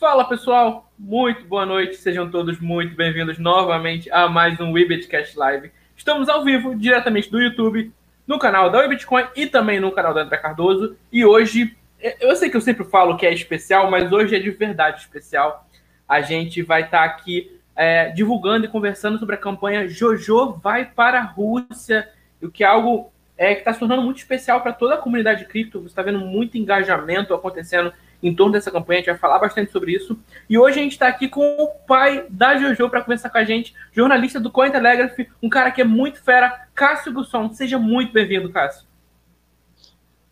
Fala pessoal, muito boa noite, sejam todos muito bem-vindos novamente a mais um WeBitCast Live. Estamos ao vivo, diretamente do YouTube, no canal da WeBitcoin e também no canal da André Cardoso. E hoje, eu sei que eu sempre falo que é especial, mas hoje é de verdade especial. A gente vai estar aqui é, divulgando e conversando sobre a campanha Jojo vai para a Rússia, o que é algo é, que está se tornando muito especial para toda a comunidade cripto. Você está vendo muito engajamento acontecendo em torno dessa campanha, a gente vai falar bastante sobre isso. E hoje a gente está aqui com o pai da Jojo para conversar com a gente, jornalista do Cointelegraph, um cara que é muito fera, Cássio Gusson. Seja muito bem-vindo, Cássio.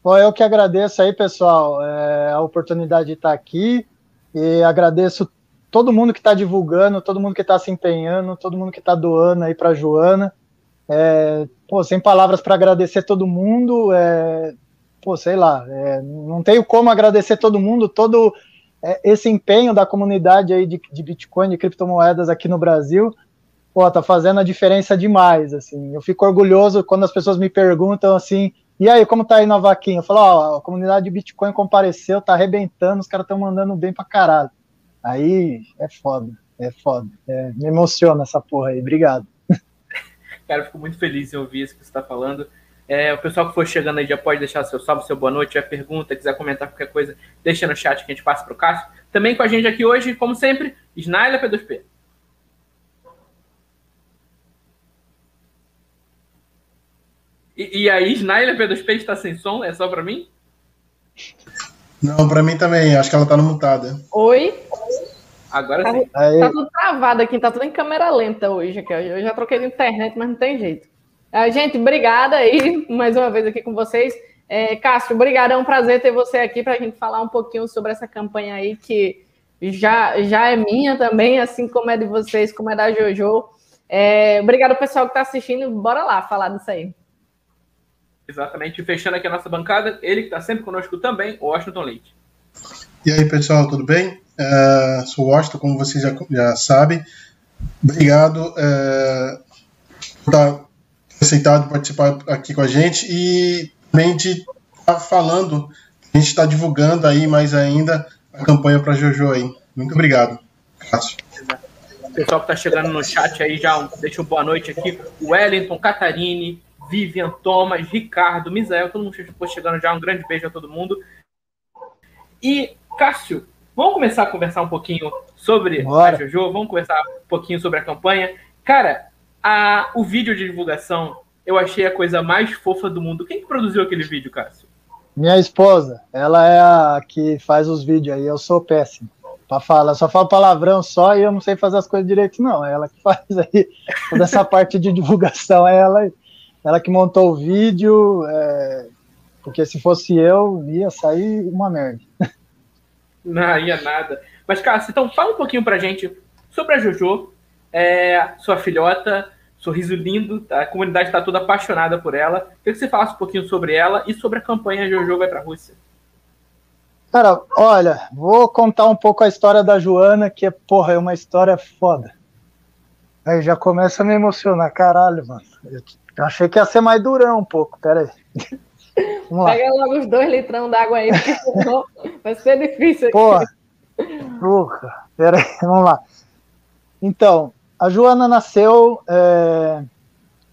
Bom, eu que agradeço aí, pessoal, é, a oportunidade de estar aqui e agradeço todo mundo que está divulgando, todo mundo que está se empenhando, todo mundo que está doando aí para Joana. É, pô, sem palavras para agradecer todo mundo. É, pô, sei lá, é, não tenho como agradecer todo mundo, todo é, esse empenho da comunidade aí de, de, Bitcoin, de criptomoedas aqui no Brasil, pô, tá fazendo a diferença demais, assim, eu fico orgulhoso quando as pessoas me perguntam assim, e aí, como tá aí na vaquinha? Eu falo, ó, a comunidade de Bitcoin compareceu, tá arrebentando, os caras estão mandando bem pra caralho. Aí, é foda, é foda, é, me emociona essa porra aí, obrigado. Cara, fico muito feliz em ouvir isso que você está falando. É, o pessoal que for chegando aí já pode deixar seu salve, seu boa noite, tiver pergunta, quiser comentar qualquer coisa, deixa no chat que a gente passa para o Cássio. Também com a gente aqui hoje, como sempre, Snaila P2P. E, e aí, Snaila P2P está sem som? É só para mim? Não, para mim também. Acho que ela está no mutada. Oi? Agora tá, sim. Tá tudo travado aqui, tá tudo em câmera lenta hoje. Aqui, Eu já troquei de internet, mas não tem jeito. Uh, gente, obrigada aí mais uma vez aqui com vocês. É, Cássio, obrigado, é um prazer ter você aqui para a gente falar um pouquinho sobre essa campanha aí que já, já é minha também, assim como é de vocês, como é da Jojo. É, obrigado, pessoal que está assistindo. Bora lá falar disso aí. Exatamente. Fechando aqui a nossa bancada, ele que está sempre conosco também, o Washington Leite. E aí, pessoal, tudo bem? Uh, sou o Washington, como vocês já, já sabem. Obrigado uh, por estar aceitado participar aqui com a gente e também de estar tá falando, a gente está divulgando aí mais ainda a campanha para Jojo aí. Muito obrigado. Cássio. O pessoal que está chegando no chat aí já deixa uma boa noite aqui. Wellington, Catarine, Vivian, Thomas, Ricardo, Misael, todo mundo chegando já. Um grande beijo a todo mundo. E, Cássio, vamos começar a conversar um pouquinho sobre Bora. a Jojo? Vamos conversar um pouquinho sobre a campanha. Cara, a, o vídeo de divulgação, eu achei a coisa mais fofa do mundo. Quem que produziu aquele vídeo, Cássio? Minha esposa. Ela é a que faz os vídeos aí. Eu sou péssimo para falar. Só falo palavrão só e eu não sei fazer as coisas direito, não. É ela que faz aí toda essa parte de divulgação. É ela, ela que montou o vídeo. É, porque se fosse eu, ia sair uma merda. Não, ia nada. Mas, Cássio, então fala um pouquinho pra gente sobre a Jojo, é, sua filhota, sorriso lindo, a comunidade está toda apaixonada por ela. Queria que você falasse um pouquinho sobre ela e sobre a campanha Jojo vai para a Rússia. Cara, olha, vou contar um pouco a história da Joana, que é, porra, é uma história foda. Aí já começa a me emocionar, caralho, mano. Eu achei que ia ser mais durão um pouco, pera aí. Pega logo os dois litrão d'água aí, porque vai ser difícil. Porra, porra, pera aí, vamos lá. Então, a Joana nasceu é,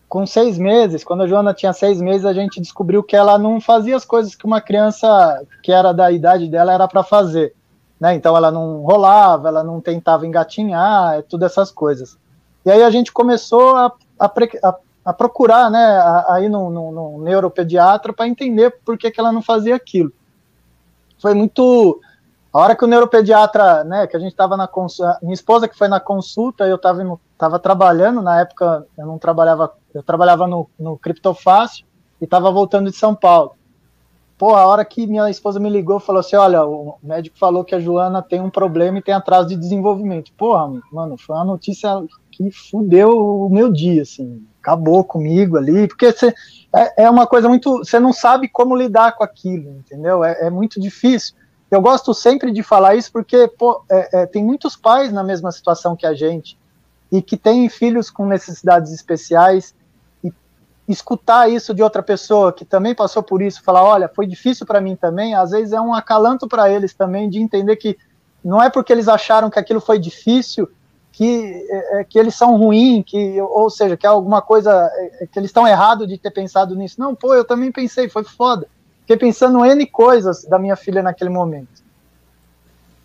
com seis meses. Quando a Joana tinha seis meses, a gente descobriu que ela não fazia as coisas que uma criança que era da idade dela era para fazer. Né? Então, ela não rolava, ela não tentava engatinhar, é tudo essas coisas. E aí a gente começou a, a, a, a procurar, né, a, ir no neuropediatra para entender por que, que ela não fazia aquilo. Foi muito a hora que o neuropediatra, né, que a gente estava na consulta, minha esposa que foi na consulta, eu estava tava trabalhando, na época eu não trabalhava, eu trabalhava no, no Criptofácil e estava voltando de São Paulo. Pô, a hora que minha esposa me ligou, falou assim, olha, o médico falou que a Joana tem um problema e tem atraso de desenvolvimento. Porra, mano, foi uma notícia que fudeu o meu dia, assim, acabou comigo ali, porque você, é, é uma coisa muito, você não sabe como lidar com aquilo, entendeu? É, é muito difícil. Eu gosto sempre de falar isso porque pô, é, é, tem muitos pais na mesma situação que a gente e que têm filhos com necessidades especiais e escutar isso de outra pessoa que também passou por isso, falar, olha, foi difícil para mim também, às vezes é um acalanto para eles também de entender que não é porque eles acharam que aquilo foi difícil que, é, é que eles são ruins, que, ou seja, que é alguma coisa, é, é que eles estão errados de ter pensado nisso. Não, pô, eu também pensei, foi foda. Fiquei pensando N coisas da minha filha naquele momento.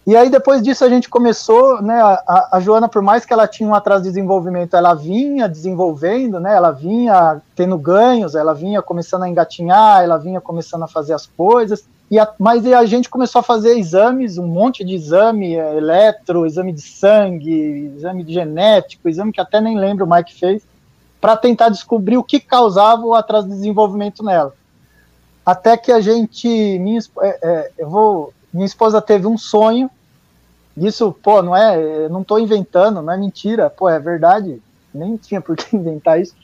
E aí, depois disso, a gente começou, né, a, a, Joana, por mais que ela tinha um atraso de desenvolvimento, ela vinha desenvolvendo, né, ela vinha tendo ganhos, ela vinha começando a engatinhar, ela vinha começando a fazer as coisas, e a, mas a gente começou a fazer exames, um monte de exame, é, eletro, exame de sangue, exame de genético, exame que até nem lembro o Mike fez, para tentar descobrir o que causava o atraso de desenvolvimento nela. Até que a gente, minha, é, é, eu vou, minha esposa teve um sonho, isso, pô, não é, não estou inventando, não é mentira, pô, é verdade, nem tinha por que inventar isso.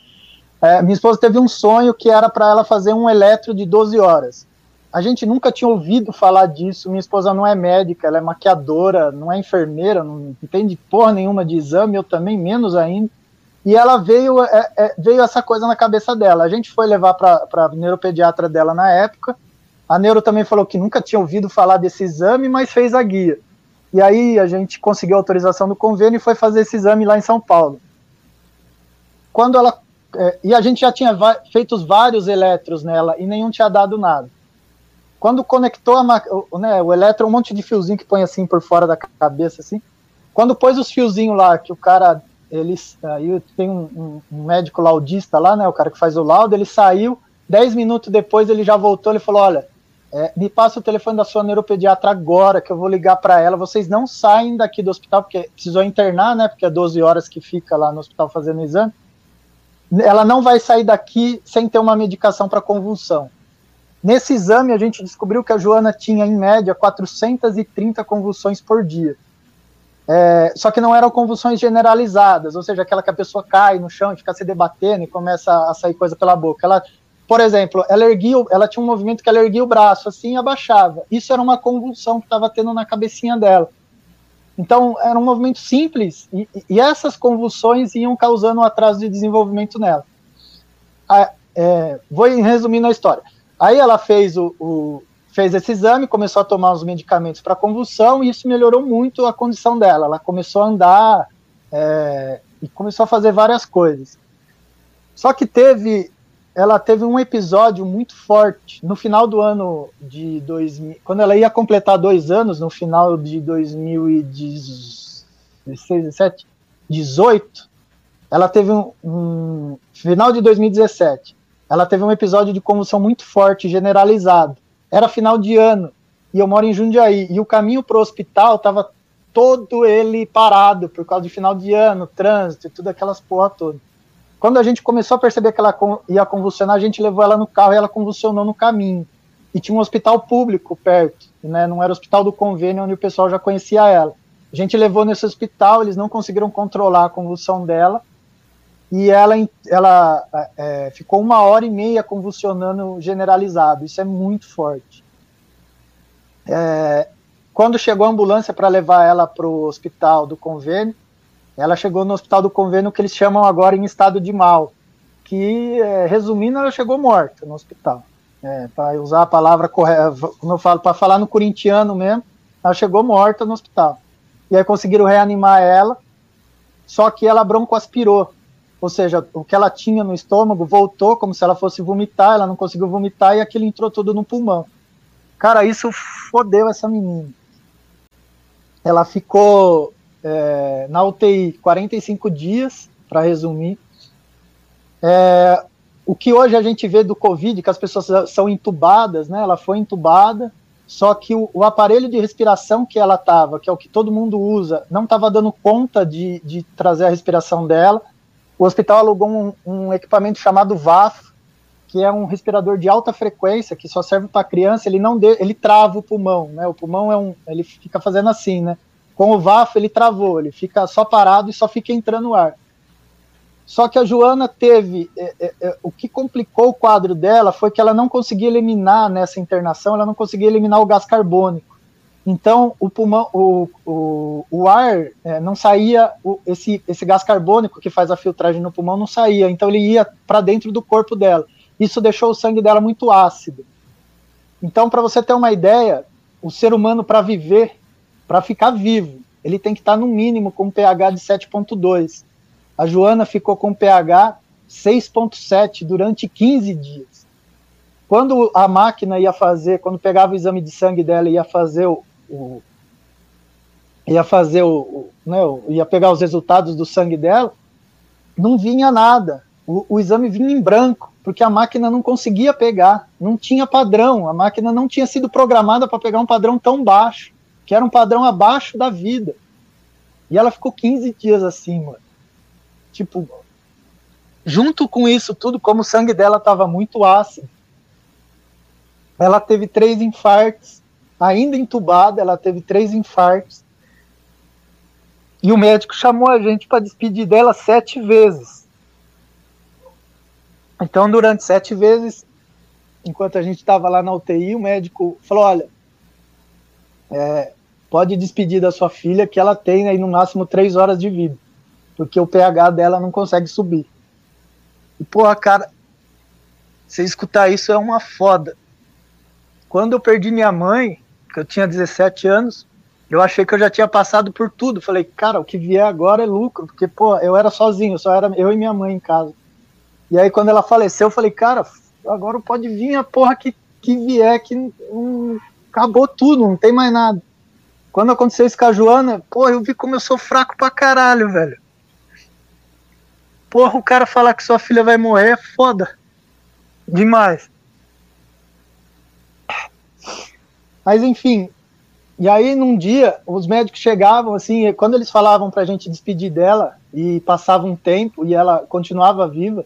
É, minha esposa teve um sonho que era para ela fazer um eletro de 12 horas. A gente nunca tinha ouvido falar disso. Minha esposa não é médica, ela é maquiadora, não é enfermeira, não entende porra nenhuma de exame, eu também menos ainda. E ela veio, é, é, veio essa coisa na cabeça dela. A gente foi levar para a neuropediatra dela na época. A neuro também falou que nunca tinha ouvido falar desse exame, mas fez a guia. E aí a gente conseguiu a autorização do convênio e foi fazer esse exame lá em São Paulo. Quando ela é, e a gente já tinha feito vários eletros nela e nenhum tinha dado nada. Quando conectou o, né, o um monte de fiozinho que põe assim por fora da cabeça, assim. Quando pôs os fiozinhos lá, que o cara, eles, aí tem um, um, médico laudista lá, né, o cara que faz o laudo, ele saiu, dez minutos depois ele já voltou, ele falou, olha, é, me passa o telefone da sua neuropediatra agora, que eu vou ligar para ela, vocês não saem daqui do hospital, porque precisou internar, né, porque é 12 horas que fica lá no hospital fazendo exame, ela não vai sair daqui sem ter uma medicação para convulsão. Nesse exame, a gente descobriu que a Joana tinha, em média, 430 convulsões por dia. É, só que não eram convulsões generalizadas, ou seja, aquela que a pessoa cai no chão e fica se debatendo e começa a sair coisa pela boca. Ela, por exemplo, ela erguia, ela tinha um movimento que ela erguia o braço assim e abaixava. Isso era uma convulsão que estava tendo na cabecinha dela. Então, era um movimento simples e, e essas convulsões iam causando um atraso de desenvolvimento nela. Ah, é, vou resumindo a história. Aí ela fez o, o fez esse exame, começou a tomar os medicamentos para convulsão e isso melhorou muito a condição dela. Ela começou a andar é, e começou a fazer várias coisas. Só que teve, ela teve um episódio muito forte no final do ano de 2000, quando ela ia completar dois anos, no final de 2016, 17, 18, ela teve um, um final de 2017 ela teve um episódio de convulsão muito forte, generalizado. Era final de ano e eu moro em Jundiaí e o caminho para o hospital estava todo ele parado por causa de final de ano, trânsito e tudo aquelas porra toda. Quando a gente começou a perceber que ela ia convulsionar, a gente levou ela no carro e ela convulsionou no caminho. E tinha um hospital público perto, né? Não era hospital do convênio onde o pessoal já conhecia ela. A gente levou nesse hospital, eles não conseguiram controlar a convulsão dela e ela, ela é, ficou uma hora e meia convulsionando generalizado. Isso é muito forte. É, quando chegou a ambulância para levar ela para o hospital do convênio, ela chegou no hospital do convênio que eles chamam agora em estado de mal, que, é, resumindo, ela chegou morta no hospital. É, para usar a palavra correta, como eu falo, para falar no corintiano mesmo, ela chegou morta no hospital. E aí conseguiram reanimar ela, só que ela broncoaspirou ou seja, o que ela tinha no estômago voltou como se ela fosse vomitar, ela não conseguiu vomitar e aquilo entrou tudo no pulmão. Cara, isso fodeu essa menina. Ela ficou é, na UTI 45 dias, para resumir. É, o que hoje a gente vê do Covid, que as pessoas são entubadas, né? Ela foi entubada, só que o, o aparelho de respiração que ela estava, que é o que todo mundo usa, não estava dando conta de, de trazer a respiração dela o hospital alugou um, um equipamento chamado VAF, que é um respirador de alta frequência que só serve para criança. Ele não de, ele trava o pulmão, né? O pulmão é um, ele fica fazendo assim, né? Com o VAF ele travou, ele fica só parado e só fica entrando ar. Só que a Joana teve. É, é, é, o que complicou o quadro dela foi que ela não conseguia eliminar nessa internação, ela não conseguia eliminar o gás carbônico. Então, o pulmão, o, o, o ar é, não saía, o, esse, esse gás carbônico que faz a filtragem no pulmão não saía, então ele ia para dentro do corpo dela. Isso deixou o sangue dela muito ácido. Então, para você ter uma ideia, o ser humano, para viver, para ficar vivo, ele tem que estar tá no mínimo com pH de 7.2. A Joana ficou com pH 6.7 durante 15 dias. Quando a máquina ia fazer, quando pegava o exame de sangue dela, ia fazer o, o ia fazer o, o né, ia pegar os resultados do sangue dela, não vinha nada. O, o, exame vinha em branco, porque a máquina não conseguia pegar, não tinha padrão, a máquina não tinha sido programada para pegar um padrão tão baixo, que era um padrão abaixo da vida. E ela ficou 15 dias assim, mano. Tipo, junto com isso tudo, como o sangue dela estava muito ácido, ela teve três infartos, ainda entubada, ela teve três infartos. E o médico chamou a gente para despedir dela sete vezes. Então, durante sete vezes, enquanto a gente estava lá na UTI, o médico falou: olha, é, pode despedir da sua filha, que ela tem aí no máximo três horas de vida, porque o pH dela não consegue subir. E, porra, cara, você escutar isso é uma foda. Quando eu perdi minha mãe, eu tinha 17 anos, eu achei que eu já tinha passado por tudo. Falei, cara, o que vier agora é lucro, porque, pô, eu era sozinho, só era eu e minha mãe em casa. E aí, quando ela faleceu, eu falei, cara, agora pode vir a porra que, que vier, que acabou tudo, não tem mais nada. Quando aconteceu isso com a Joana, pô, eu vi como eu sou fraco pra caralho, velho. Porra, o cara falar que sua filha vai morrer é foda. Demais. Mas enfim, e aí num dia os médicos chegavam assim, quando eles falavam pra gente despedir dela e passava um tempo e ela continuava viva,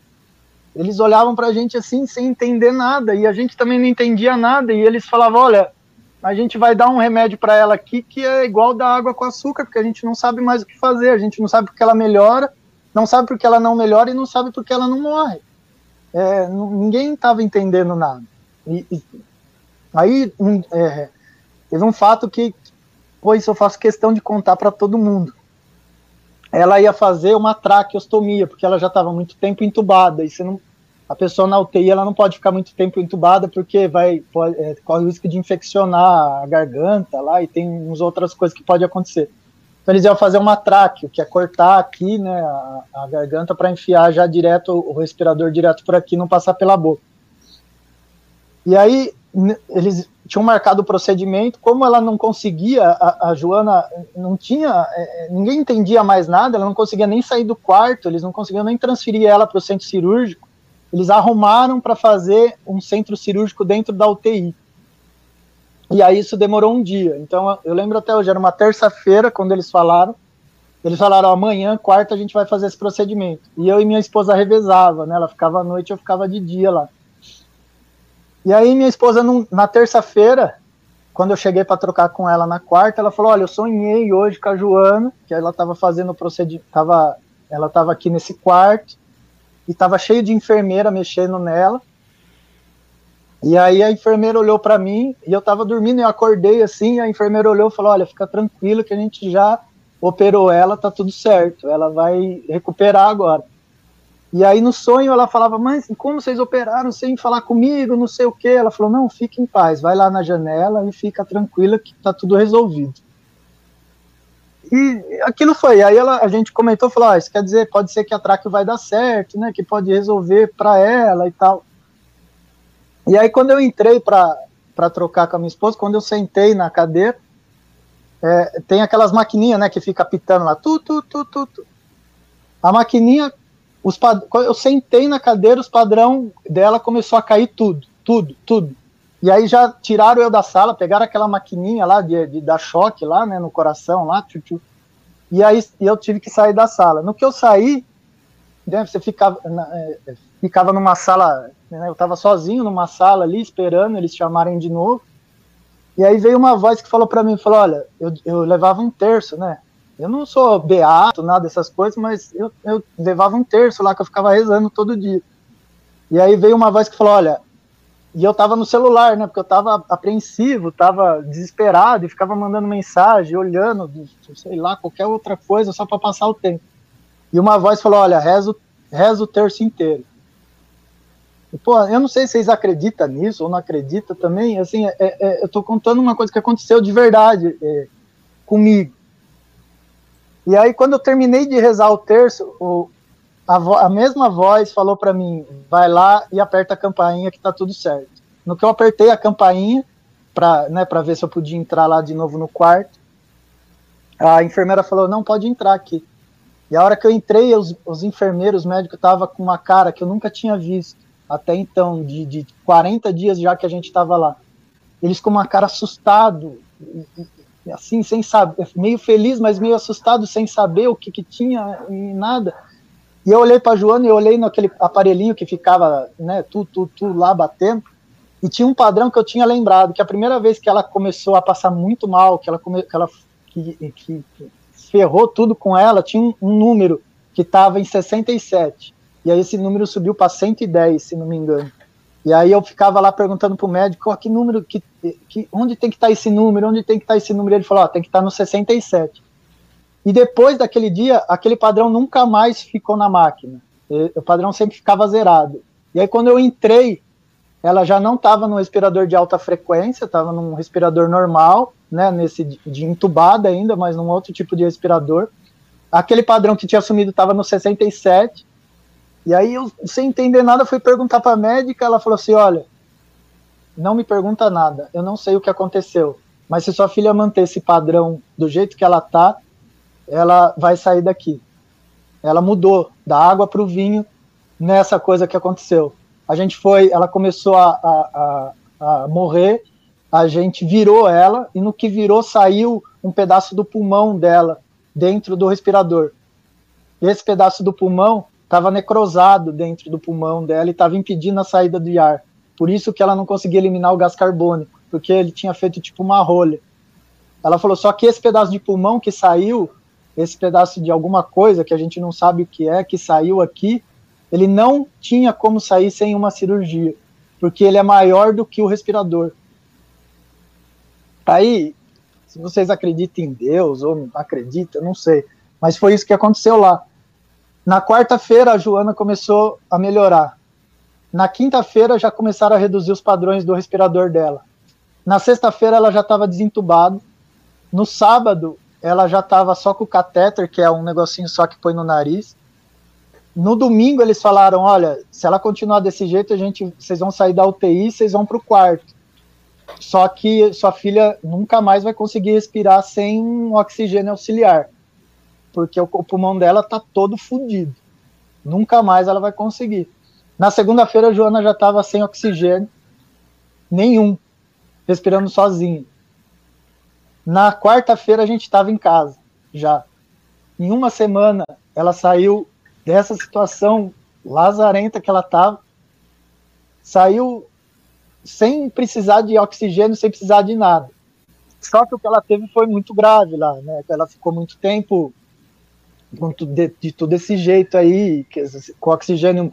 eles olhavam pra gente assim sem entender nada e a gente também não entendia nada e eles falavam, olha, a gente vai dar um remédio para ela aqui que é igual da água com açúcar, porque a gente não sabe mais o que fazer, a gente não sabe porque ela melhora não sabe porque ela não melhora e não sabe porque ela não morre. É, ninguém estava entendendo nada. E, e aí um, é, teve um fato que, pois eu faço questão de contar para todo mundo. Ela ia fazer uma traqueostomia, porque ela já estava muito tempo entubada, e não, a pessoa na UTI ela não pode ficar muito tempo entubada porque vai pode, é, corre o risco de infeccionar a garganta lá e tem uns outras coisas que pode acontecer. Então eles iam fazer uma tráqueo, que é cortar aqui, né, a, a garganta para enfiar já direto o respirador direto por aqui, não passar pela boca. E aí eles tinham marcado o procedimento, como ela não conseguia, a, a Joana não tinha, é, é, ninguém entendia mais nada, ela não conseguia nem sair do quarto, eles não conseguiam nem transferir ela para o centro cirúrgico. Eles arrumaram para fazer um centro cirúrgico dentro da UTI. E aí isso demorou um dia. Então eu lembro até hoje, era uma terça-feira quando eles falaram. Eles falaram, amanhã, quarta, a gente vai fazer esse procedimento. E eu e minha esposa revezava, né? Ela ficava à noite, eu ficava de dia lá. E aí minha esposa, na terça-feira, quando eu cheguei para trocar com ela na quarta, ela falou, olha, eu sonhei hoje com a Joana, que ela estava fazendo o procedimento, tava, ela estava aqui nesse quarto, e estava cheio de enfermeira mexendo nela, e aí a enfermeira olhou para mim e eu tava dormindo e eu acordei assim, a enfermeira olhou e falou: "Olha, fica tranquilo que a gente já operou ela, tá tudo certo. Ela vai recuperar agora". E aí no sonho ela falava: "Mas como vocês operaram sem falar comigo, não sei o quê?". Ela falou: "Não, fique em paz, vai lá na janela e fica tranquila que tá tudo resolvido". E aquilo foi. Aí ela, a gente comentou, falou: ah, isso quer dizer, pode ser que a tráqueo vai dar certo, né? Que pode resolver para ela e tal. E aí, quando eu entrei para trocar com a minha esposa, quando eu sentei na cadeira, é, tem aquelas maquininhas, né, que fica pitando lá, tu, tu, tu, tu, tu. A maquininha, os pad... eu sentei na cadeira, os padrão dela começou a cair tudo, tudo, tudo. E aí já tiraram eu da sala, pegaram aquela maquininha lá de, de dar choque lá, né, no coração lá, e aí eu tive que sair da sala. No que eu saí, né, você ficava, é, ficava numa sala né? Eu estava sozinho numa sala ali, esperando eles chamarem de novo. E aí veio uma voz que falou para mim, falou, olha, eu, eu levava um terço, né? Eu não sou beato, nada dessas coisas, mas eu, eu levava um terço lá que eu ficava rezando todo dia. E aí veio uma voz que falou, olha, e eu tava no celular, né? Porque eu tava apreensivo, tava desesperado e ficava mandando mensagem, olhando, sei lá, qualquer outra coisa só para passar o tempo. E uma voz falou: Olha, reza, reza o terço inteiro. Pô, eu não sei se vocês acreditam nisso ou não acreditam também. Assim, é, é, eu estou contando uma coisa que aconteceu de verdade. É, comigo. E aí, quando eu terminei de rezar o terço, o, a, vo, a mesma voz falou para mim: vai lá e aperta a campainha que tá tudo certo. No que eu apertei a campainha, para né, ver se eu podia entrar lá de novo no quarto, a enfermeira falou: não, pode entrar aqui. E a hora que eu entrei, os, os enfermeiros, os médicos, estavam com uma cara que eu nunca tinha visto até então, de, de 40 dias já que a gente estava lá. Eles com uma cara assustado, assim, sem saber, meio feliz, mas meio assustado, sem saber o que, que tinha e nada. E eu olhei para Joana e olhei naquele aparelhinho que ficava, né, tu, tu, tu lá batendo, e tinha um padrão que eu tinha lembrado, que a primeira vez que ela começou a passar muito mal, que ela, come, que, ela que, que ferrou tudo com ela, tinha um, um número que estava em 67. E aí esse número subiu para 110, se não me engano. E aí eu ficava lá perguntando pro médico, oh, que número, que, que, onde tem que estar tá esse número, onde tem que estar tá esse número? Ele falou, oh, tem que estar tá no 67. E depois daquele dia, aquele padrão nunca mais ficou na máquina. O padrão sempre ficava zerado. E aí quando eu entrei, ela já não estava no respirador de alta frequência, estava num respirador normal, né, nesse de entubada ainda, mas num outro tipo de respirador. Aquele padrão que tinha assumido estava no 67, e aí eu, sem entender nada, fui perguntar para a médica, ela falou assim, olha, não me pergunta nada, eu não sei o que aconteceu, mas se sua filha manter esse padrão do jeito que ela tá, ela vai sair daqui. Ela mudou da água para o vinho nessa coisa que aconteceu. A gente foi, ela começou a, a, a, a morrer, a gente virou ela e no que virou saiu um pedaço do pulmão dela dentro do respirador. Esse pedaço do pulmão estava necrosado dentro do pulmão dela e estava impedindo a saída do ar. Por isso que ela não conseguia eliminar o gás carbônico, porque ele tinha feito tipo uma rolha. Ela falou só que esse pedaço de pulmão que saiu, esse pedaço de alguma coisa que a gente não sabe o que é, que saiu aqui, ele não tinha como sair sem uma cirurgia, porque ele é maior do que o respirador. Aí, se vocês acreditam em Deus ou não acreditam, não sei, mas foi isso que aconteceu lá. Na quarta-feira, a Joana começou a melhorar. Na quinta-feira, já começaram a reduzir os padrões do respirador dela. Na sexta-feira, ela já estava desentubada. No sábado, ela já estava só com o catéter, que é um negocinho só que põe no nariz. No domingo, eles falaram: olha, se ela continuar desse jeito, a gente, vocês vão sair da UTI, vocês vão para o quarto. Só que sua filha nunca mais vai conseguir respirar sem um oxigênio auxiliar porque o, o pulmão dela tá todo fodido. Nunca mais ela vai conseguir. Na segunda-feira, a Joana já estava sem oxigênio nenhum, respirando sozinha. Na quarta-feira, a gente estava em casa já. Em uma semana, ela saiu dessa situação lazarenta que ela estava, saiu sem precisar de oxigênio, sem precisar de nada. Só que o que ela teve foi muito grave lá, né? Ela ficou muito tempo de, de todo esse jeito aí, com oxigênio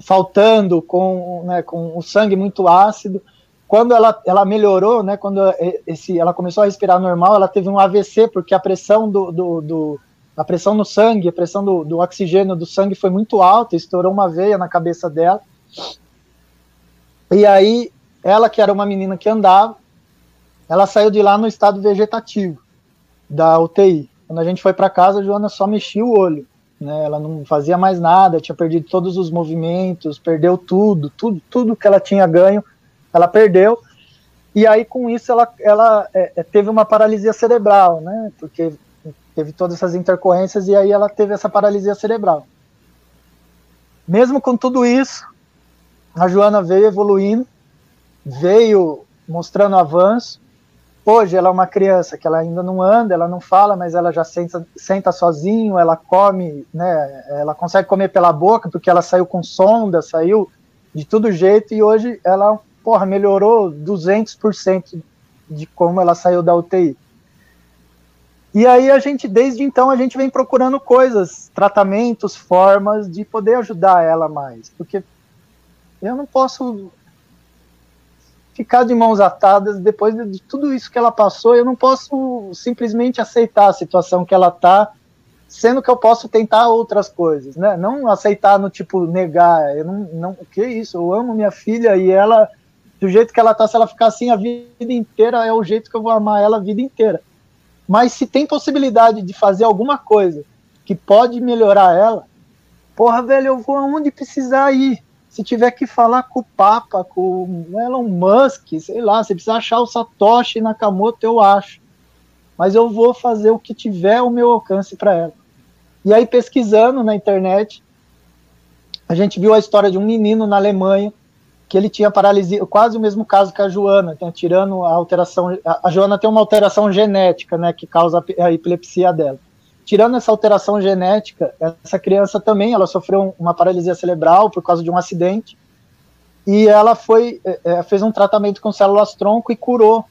faltando, com, né, com o sangue muito ácido. Quando ela, ela melhorou, né, quando esse, ela começou a respirar normal, ela teve um AVC, porque a pressão do, do, do a pressão no sangue, a pressão do, do oxigênio do sangue foi muito alta, estourou uma veia na cabeça dela. E aí, ela, que era uma menina que andava, ela saiu de lá no estado vegetativo da UTI. Quando a gente foi para casa, a Joana só mexia o olho. Né? Ela não fazia mais nada, tinha perdido todos os movimentos, perdeu tudo, tudo, tudo que ela tinha ganho, ela perdeu. E aí, com isso, ela, ela é, é teve uma paralisia cerebral, né? Porque teve todas essas intercorrências e aí ela teve essa paralisia cerebral. Mesmo com tudo isso, a Joana veio evoluindo, veio mostrando avanço, Hoje ela é uma criança que ela ainda não anda, ela não fala, mas ela já senta, senta sozinho, ela come, né? Ela consegue comer pela boca porque ela saiu com sonda, saiu de todo jeito e hoje ela, porra, melhorou 200% de como ela saiu da UTI. E aí a gente, desde então, a gente vem procurando coisas, tratamentos, formas de poder ajudar ela mais, porque eu não posso ficar de mãos atadas depois de tudo isso que ela passou. Eu não posso simplesmente aceitar a situação que ela está, sendo que eu posso tentar outras coisas, né? Não aceitar no tipo negar. Eu não, não, que é isso? Eu amo minha filha e ela do jeito que ela tá, se ela ficar assim a vida inteira, é o jeito que eu vou amar ela a vida inteira. Mas se tem possibilidade de fazer alguma coisa que pode melhorar ela, porra, velho, eu vou aonde precisar ir. Se tiver que falar com o Papa, com o Elon Musk, sei lá, se precisar achar o Satoshi Nakamoto, eu acho. Mas eu vou fazer o que tiver ao meu alcance para ela. E aí, pesquisando na internet, a gente viu a história de um menino na Alemanha que ele tinha paralisia, quase o mesmo caso que a Joana, então, tirando a alteração, a, Joana tem uma alteração genética, né, que causa a epilepsia dela. Tirando essa alteração genética, essa criança também, ela sofreu uma paralisia cerebral por causa de um acidente, e ela foi, é, fez um tratamento com células tronco e curou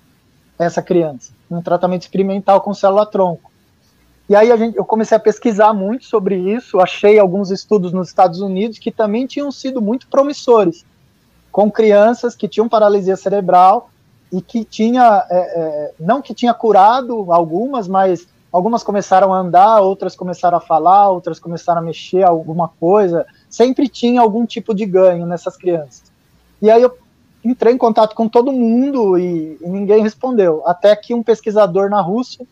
essa criança, um tratamento experimental com célula tronco. E aí gente, eu comecei a pesquisar muito sobre isso, achei alguns estudos nos Estados Unidos que também tinham sido muito promissores, com crianças que tinham paralisia cerebral e que tinha, é, é, não que tinha curado algumas, mas algumas começaram a andar, outras começaram a falar, outras começaram a mexer alguma coisa, sempre tinha algum tipo de ganho nessas crianças. E aí eu entrei em contato com todo mundo e, e ninguém respondeu, até que um pesquisador na Rússia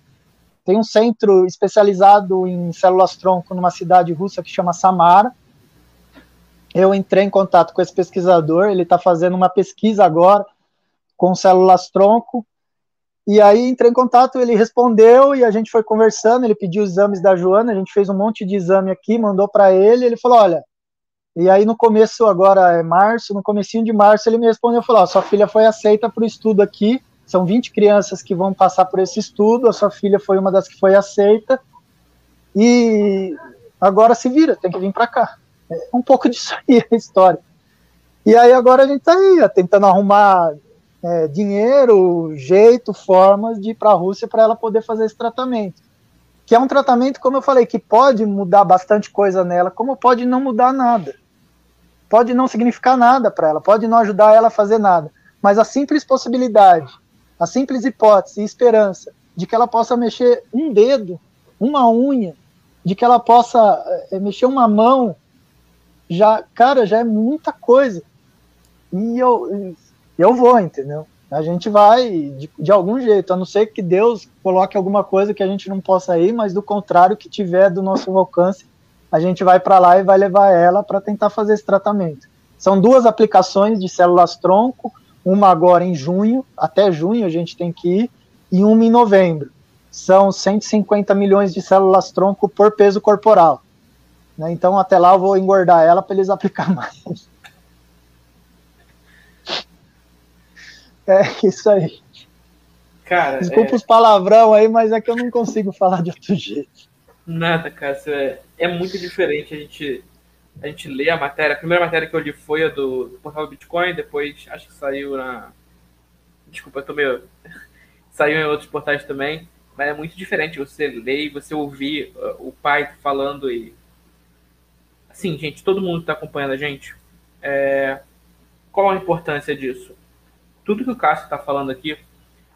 tem um centro especializado em células tronco numa cidade russa que chama Samara. Eu entrei em contato com esse pesquisador, ele está fazendo uma pesquisa agora com células tronco. E aí entrei em contato, ele respondeu e a gente foi conversando. Ele pediu exames da Joana, a gente fez um monte de exame aqui, mandou para ele. Ele falou: Olha, e aí no começo, agora é março, no comecinho de março, ele me respondeu: falou, Sua filha foi aceita para o estudo aqui são 20 crianças que vão passar por esse estudo, a sua filha foi uma das que foi aceita, e agora se vira, tem que vir para cá. É um pouco disso aí a história. E aí agora a gente está aí, ó, tentando arrumar é, dinheiro, jeito, formas de ir para a Rússia para ela poder fazer esse tratamento. Que é um tratamento, como eu falei, que pode mudar bastante coisa nela, como pode não mudar nada. Pode não significar nada para ela, pode não ajudar ela a fazer nada. Mas a simples possibilidade a simples hipótese e esperança de que ela possa mexer um dedo, uma unha, de que ela possa é, mexer uma mão, já, cara, já é muita coisa. E eu, eu vou, entendeu? A gente vai de, de algum jeito, a não ser que Deus coloque alguma coisa que a gente não possa ir, mas do contrário, que tiver do nosso alcance, a gente vai para lá e vai levar ela para tentar fazer esse tratamento. São duas aplicações de células tronco, uma agora em junho, até junho a gente tem que ir, e uma em novembro. São 150 milhões de células tronco por peso corporal. Né? Então, até lá eu vou engordar ela para eles aplicar mais. É isso aí. Cara, Desculpa é... os palavrão aí, mas é que eu não consigo falar de outro jeito. Nada, cara. É, é muito diferente a gente a gente lê a matéria. A primeira matéria que eu li foi a do, do portal Bitcoin, depois acho que saiu na. Desculpa, eu tô meio. saiu em outros portais também. Mas é muito diferente você ler e você ouvir uh, o pai falando e. Assim, gente, todo mundo que está acompanhando a gente, é... qual a importância disso? Tudo que o Cássio está falando aqui,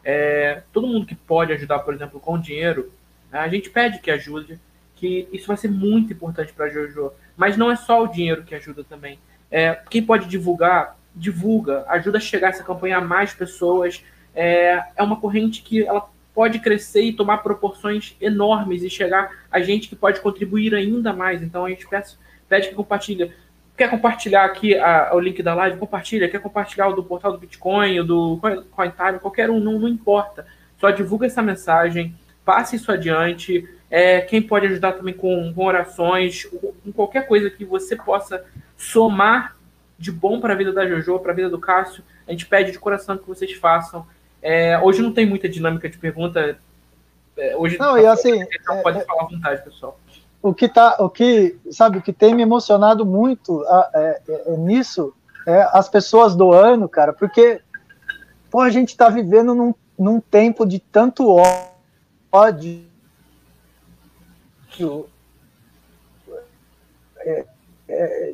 é... todo mundo que pode ajudar, por exemplo, com dinheiro, a gente pede que ajude, que isso vai ser muito importante para a Jojo. Mas não é só o dinheiro que ajuda também. É, quem pode divulgar, divulga, ajuda a chegar essa campanha a mais pessoas. É, é uma corrente que ela pode crescer e tomar proporções enormes e chegar a gente que pode contribuir ainda mais. Então a gente pede, pede que compartilhe. Quer compartilhar aqui a, o link da live? Compartilha. Quer compartilhar o do portal do Bitcoin, o do CoinTime, qualquer um, não, não importa. Só divulga essa mensagem, passe isso adiante. É, quem pode ajudar também com, com orações, com qualquer coisa que você possa somar de bom para a vida da Jojo, para a vida do Cássio, a gente pede de coração que vocês façam. É, hoje não tem muita dinâmica de pergunta. É, hoje não, tá, e assim, então pode é, falar à vontade, pessoal. O que tá, o que sabe, o que tem me emocionado muito é, é, é nisso é as pessoas doando, cara, porque pô, a gente está vivendo num, num tempo de tanto ódio é, é,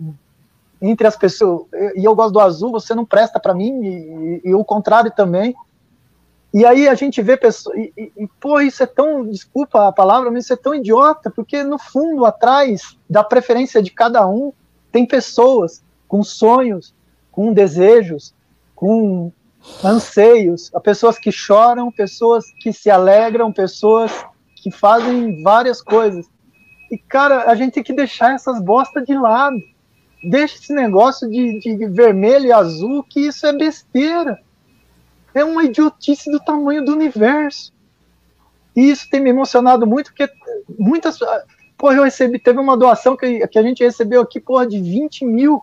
entre as pessoas, e eu gosto do azul, você não presta para mim, e, e, o contrário também. E aí a gente vê pessoas, e, e, e, pô, isso é tão, desculpa a palavra, mas isso é tão idiota, porque no fundo, atrás da preferência de cada um, tem pessoas com sonhos, com desejos, com anseios, pessoas que choram, pessoas que se alegram, pessoas que fazem várias coisas. E, cara, a gente tem que deixar essas bostas de lado. Deixa esse negócio de, de vermelho e azul, que isso é besteira. É uma idiotice do tamanho do universo. E isso tem me emocionado muito, porque muitas. Porra, eu recebi, teve uma doação que, que a gente recebeu aqui, porra, de 20 mil.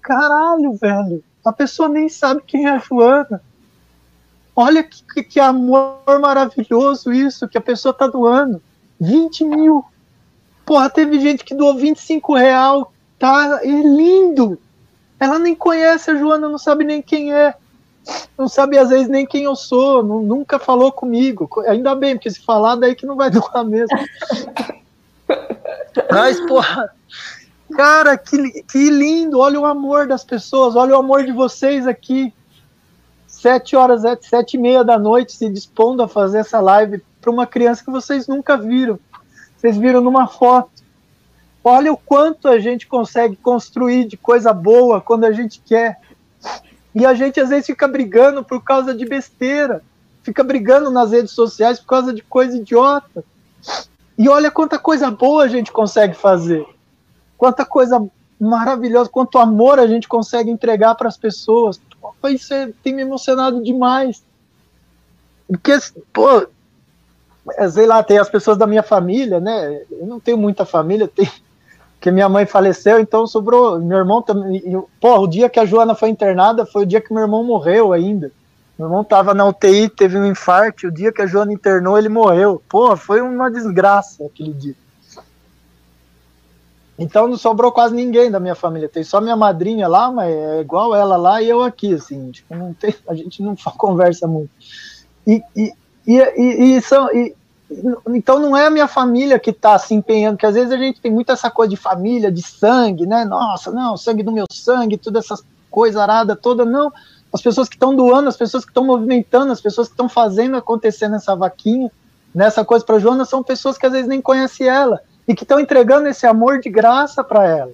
Caralho, velho. A pessoa nem sabe quem é a Joana. Olha que, que, que amor maravilhoso isso que a pessoa tá doando. 20 mil. Porra, teve gente que doou 25 real. Tá, é lindo. Ela nem conhece a Joana, não sabe nem quem é. Não sabe às vezes nem quem eu sou. Não, nunca falou comigo. Ainda bem, porque se falar, daí que não vai doar mesmo. Mas, porra, cara, que, que lindo! Olha o amor das pessoas, olha o amor de vocês aqui. Sete horas, sete e meia da noite, se dispondo a fazer essa live para uma criança que vocês nunca viram. Vocês viram numa foto. Olha o quanto a gente consegue construir de coisa boa quando a gente quer. E a gente às vezes fica brigando por causa de besteira. Fica brigando nas redes sociais por causa de coisa idiota. E olha quanta coisa boa a gente consegue fazer. Quanta coisa maravilhosa, quanto amor a gente consegue entregar para as pessoas. Isso é, tem me emocionado demais. Porque, pô, é, sei lá, tem as pessoas da minha família, né? Eu não tenho muita família, tem, porque minha mãe faleceu, então sobrou. Meu irmão também. Pô, o dia que a Joana foi internada foi o dia que meu irmão morreu ainda. Meu irmão tava na UTI, teve um infarto. O dia que a Joana internou, ele morreu. Pô, foi uma desgraça aquele dia. Então não sobrou quase ninguém da minha família. Tem só minha madrinha lá, mas é igual ela lá e eu aqui, assim. Tipo, não tem, a gente não conversa muito. E, e, e, e, são, e, então não é a minha família que está se empenhando, que às vezes a gente tem muito essa coisa de família, de sangue, né? Nossa, não, sangue do meu sangue, todas essas coisas aradas toda, não as pessoas que estão doando, as pessoas que estão movimentando, as pessoas que estão fazendo acontecer nessa vaquinha, nessa coisa para Joana, são pessoas que às vezes nem conhecem ela e que estão entregando esse amor de graça para ela.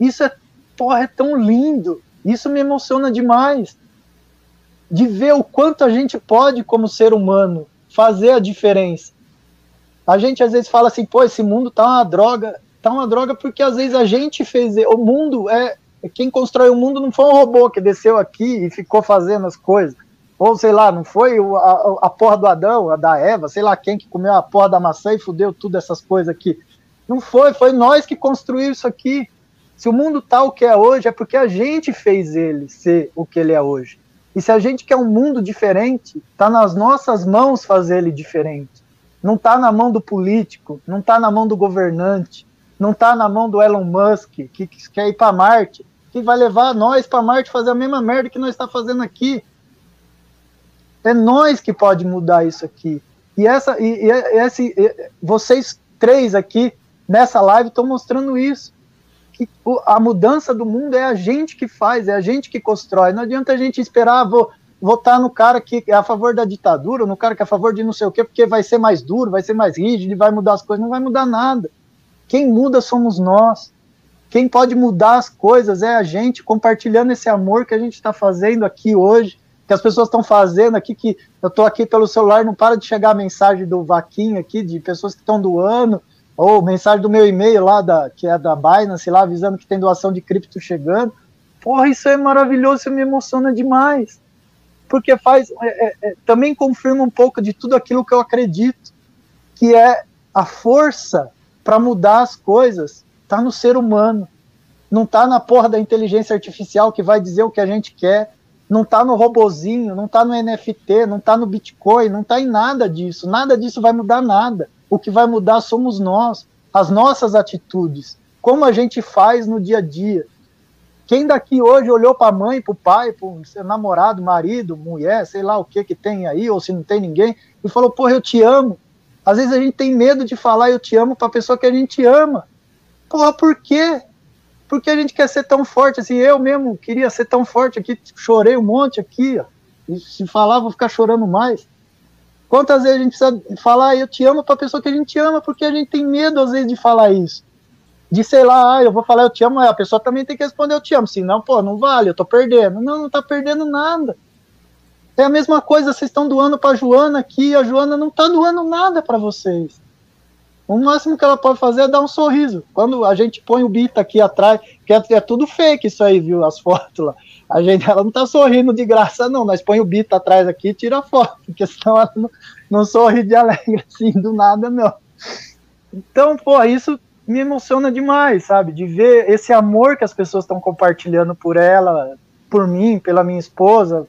Isso é, porra, é tão lindo. Isso me emociona demais. De ver o quanto a gente pode, como ser humano, fazer a diferença. A gente às vezes fala assim, pô, esse mundo tá uma droga. Tá uma droga porque às vezes a gente fez. O mundo é, quem constrói o mundo não foi um robô que desceu aqui e ficou fazendo as coisas. Ou sei lá, não foi a, a porra do Adão, a da Eva, sei lá quem que comeu a porra da maçã e fudeu tudo essas coisas aqui. Não foi, foi nós que construímos isso aqui. Se o mundo tá o que é hoje, é porque a gente fez ele ser o que ele é hoje. E se a gente quer um mundo diferente, tá nas nossas mãos fazer ele diferente. Não tá na mão do político, não tá na mão do governante, não tá na mão do Elon Musk, que, que quer ir para Marte que vai levar nós para Marte fazer a mesma merda que nós está fazendo aqui. É nós que pode mudar isso aqui. E essa e, e esse e, vocês três aqui nessa live estão mostrando isso. Que a mudança do mundo é a gente que faz, é a gente que constrói. Não adianta a gente esperar ah, vou votar no cara que é a favor da ditadura, no cara que é a favor de não sei o quê, porque vai ser mais duro, vai ser mais rígido, vai mudar as coisas. Não vai mudar nada. Quem muda somos nós. Quem pode mudar as coisas é a gente compartilhando esse amor que a gente está fazendo aqui hoje, que as pessoas estão fazendo aqui, que eu estou aqui pelo celular, não para de chegar a mensagem do Vaquinho aqui, de pessoas que estão doando, ou mensagem do meu e-mail lá, da, que é da Binance, lá avisando que tem doação de cripto chegando. Porra, isso é maravilhoso, isso me emociona demais. Porque faz, é, é, é também confirma um pouco de tudo aquilo que eu acredito, que é a força para mudar as coisas Tá no ser humano. Não tá na porra da inteligência artificial que vai dizer o que a gente quer. Não tá no robozinho, não tá no NFT, não tá no Bitcoin, não tá em nada disso. Nada disso vai mudar nada. O que vai mudar somos nós, as nossas atitudes, como a gente faz no dia a dia. Quem daqui hoje olhou para a mãe, para o pai, para o seu namorado, marido, mulher, sei lá o que que tem aí, ou se não tem ninguém, e falou: Porra, eu te amo. Às vezes a gente tem medo de falar eu te amo para a pessoa que a gente ama. Porra, por quê? Porque a gente quer ser tão forte assim. Eu mesmo queria ser tão forte aqui, chorei um monte aqui, ó. E se falar, vou ficar chorando mais. Quantas vezes a gente precisa falar eu te amo para a pessoa que a gente ama, porque a gente tem medo às vezes de falar isso. De sei lá, ah, eu vou falar eu te amo, a pessoa também tem que responder eu te amo. Senão, pô, não vale, eu tô perdendo. Não, não tá perdendo nada. É a mesma coisa, vocês estão doando para Joana aqui, a Joana não está doando nada para vocês. O máximo que ela pode fazer é dar um sorriso. Quando a gente põe o Bita aqui atrás, que é, é tudo fake isso aí, viu? As fotos lá. A gente, ela não tá sorrindo de graça, não. Nós põe o Bita atrás aqui e tira a foto, porque senão ela não, não sorri de alegre assim, do nada, não. Então, pô, isso me emociona demais, sabe? De ver esse amor que as pessoas estão compartilhando por ela, por mim, pela minha esposa,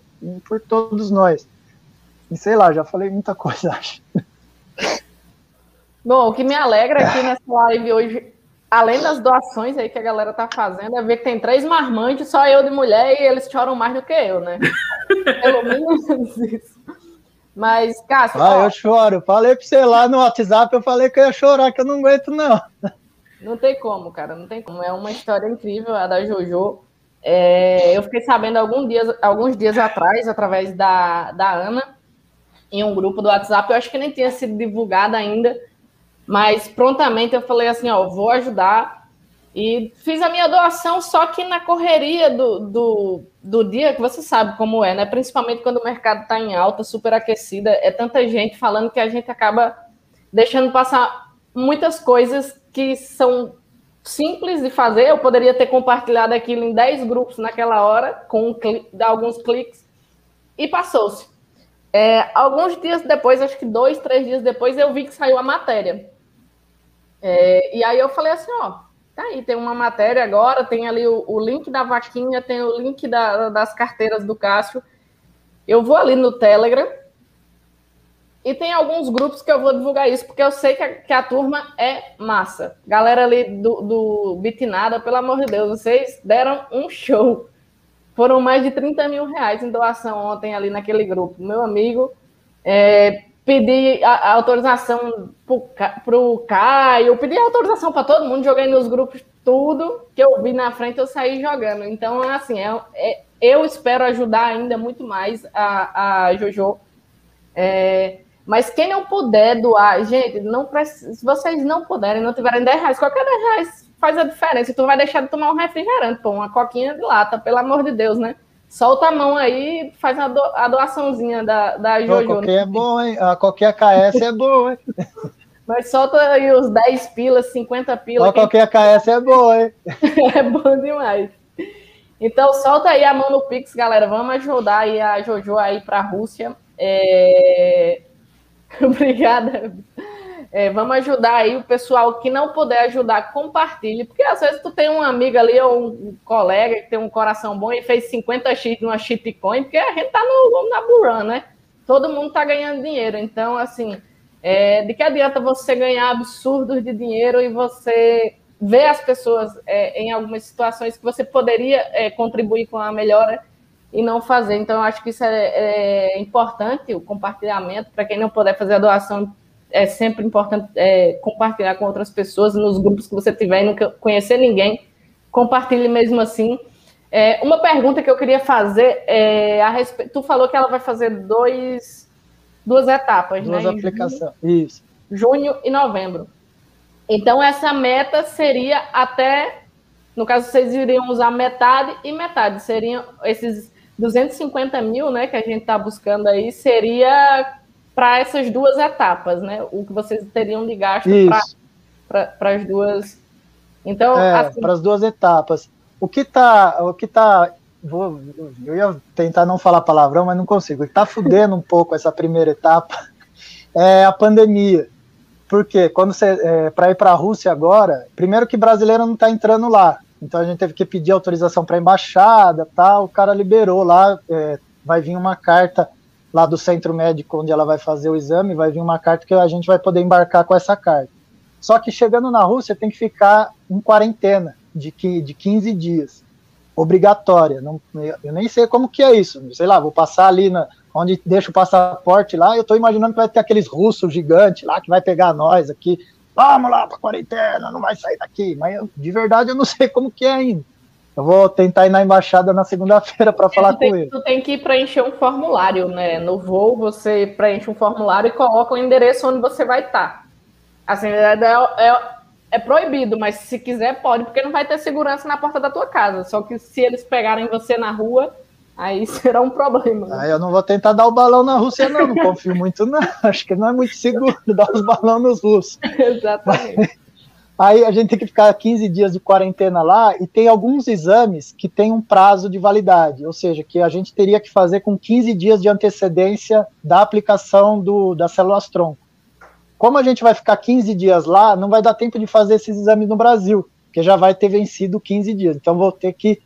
por todos nós. E sei lá, já falei muita coisa, acho. Bom, o que me alegra aqui nessa live hoje, além das doações aí que a galera tá fazendo, é ver que tem três marmantes, só eu de mulher, e eles choram mais do que eu, né? Pelo menos isso. Mas, Cássio. Ah, ó, eu choro. Falei pra você lá no WhatsApp, eu falei que eu ia chorar, que eu não aguento, não. Não tem como, cara, não tem como. É uma história incrível a da JoJo. É, eu fiquei sabendo alguns dias, alguns dias atrás, através da, da Ana, em um grupo do WhatsApp, eu acho que nem tinha sido divulgada ainda, mas prontamente eu falei assim: ó, vou ajudar. E fiz a minha doação, só que na correria do, do, do dia, que você sabe como é, né? Principalmente quando o mercado está em alta, super aquecida, é tanta gente falando que a gente acaba deixando passar muitas coisas que são simples de fazer. Eu poderia ter compartilhado aquilo em 10 grupos naquela hora, com um clique, alguns cliques, e passou-se. É, alguns dias depois, acho que dois, três dias depois, eu vi que saiu a matéria. É, e aí eu falei assim, ó, tá aí, tem uma matéria agora, tem ali o, o link da vaquinha, tem o link da, das carteiras do Cássio. Eu vou ali no Telegram, e tem alguns grupos que eu vou divulgar isso, porque eu sei que a, que a turma é massa. Galera ali do, do Bitnada, pelo amor de Deus, vocês deram um show. Foram mais de 30 mil reais em doação ontem ali naquele grupo. Meu amigo, é, pedi a, a autorização para o Caio, pedi autorização para todo mundo, joguei nos grupos tudo que eu vi na frente, eu saí jogando. Então, assim, é, é, eu espero ajudar ainda muito mais a, a Jojo. É, mas quem não puder doar, gente, não precisa, se vocês não puderem, não tiverem 10 reais, qualquer 10 reais faz a diferença. Tu vai deixar de tomar um refrigerante, pô, uma coquinha de lata, pelo amor de Deus, né? Solta a mão aí faz a, do, a doaçãozinha da, da Jojo. A coquinha é bom, hein? A qualquer KS é boa, hein? Mas solta aí os 10 pilas, 50 pilas. A qualquer KS é boa, hein? é bom demais. Então solta aí a mão no Pix, galera. Vamos ajudar aí a Jojo aí para a Rússia. É... Obrigada. É, vamos ajudar aí o pessoal que não puder ajudar, compartilhe, porque às vezes tu tem uma amiga ali ou um colega que tem um coração bom e fez 50 x numa shitcoin, porque a gente tá no, na Buran, né? Todo mundo tá ganhando dinheiro. Então, assim, é, de que adianta você ganhar absurdos de dinheiro e você ver as pessoas é, em algumas situações que você poderia é, contribuir com a melhora e não fazer. Então, eu acho que isso é, é importante, o compartilhamento. Para quem não puder fazer a doação, é sempre importante é, compartilhar com outras pessoas, nos grupos que você tiver e não conhecer ninguém, compartilhe mesmo assim. É, uma pergunta que eu queria fazer é a respeito. Tu falou que ela vai fazer dois, duas etapas, duas né? Duas aplicações, isso. Junho e novembro. Então, essa meta seria até. No caso, vocês iriam usar metade e metade. Seriam esses 250 mil, né, que a gente está buscando aí, seria para essas duas etapas, né? O que vocês teriam de gasto para as duas. Então, é, assim... para as duas etapas. O que está, o que tá, vou, eu ia tentar não falar palavrão, mas não consigo. Está fudendo um pouco essa primeira etapa é a pandemia. Porque quando você é, para ir para a Rússia agora, primeiro que brasileiro não está entrando lá. Então a gente teve que pedir autorização para a embaixada, tal. O cara liberou lá, é, vai vir uma carta lá do centro médico onde ela vai fazer o exame, vai vir uma carta que a gente vai poder embarcar com essa carta. Só que chegando na Rússia tem que ficar em quarentena de, de 15 dias, obrigatória. Não, eu nem sei como que é isso. Sei lá, vou passar ali na, onde deixa o passaporte lá. Eu estou imaginando que vai ter aqueles russos gigantes lá que vai pegar nós aqui vamos lá para quarentena, não vai sair daqui. Mas eu, de verdade eu não sei como que é ainda. Eu vou tentar ir na embaixada na segunda-feira para falar tem, com ele. Tu tem que preencher um formulário, né? No voo você preenche um formulário e coloca o endereço onde você vai estar. Assim, é, é, é, proibido, mas se quiser pode, porque não vai ter segurança na porta da tua casa. Só que se eles pegarem você na rua, Aí será um problema. Né? Eu não vou tentar dar o balão na Rússia, não. Não confio muito, não. Acho que não é muito seguro dar os balões nos russos. Exatamente. Aí a gente tem que ficar 15 dias de quarentena lá e tem alguns exames que têm um prazo de validade, ou seja, que a gente teria que fazer com 15 dias de antecedência da aplicação do, das células tronco. Como a gente vai ficar 15 dias lá, não vai dar tempo de fazer esses exames no Brasil, porque já vai ter vencido 15 dias. Então vou ter que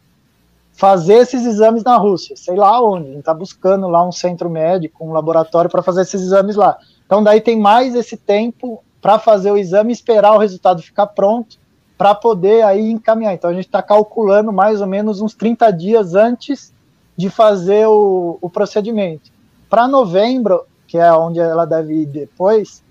fazer esses exames na Rússia, sei lá onde. A gente está buscando lá um centro médico, um laboratório para fazer esses exames lá. Então daí tem mais esse tempo para fazer o exame esperar o resultado ficar pronto para poder aí encaminhar. Então a gente está calculando mais ou menos uns 30 dias antes de fazer o, o procedimento. Para novembro, que é onde ela deve ir depois,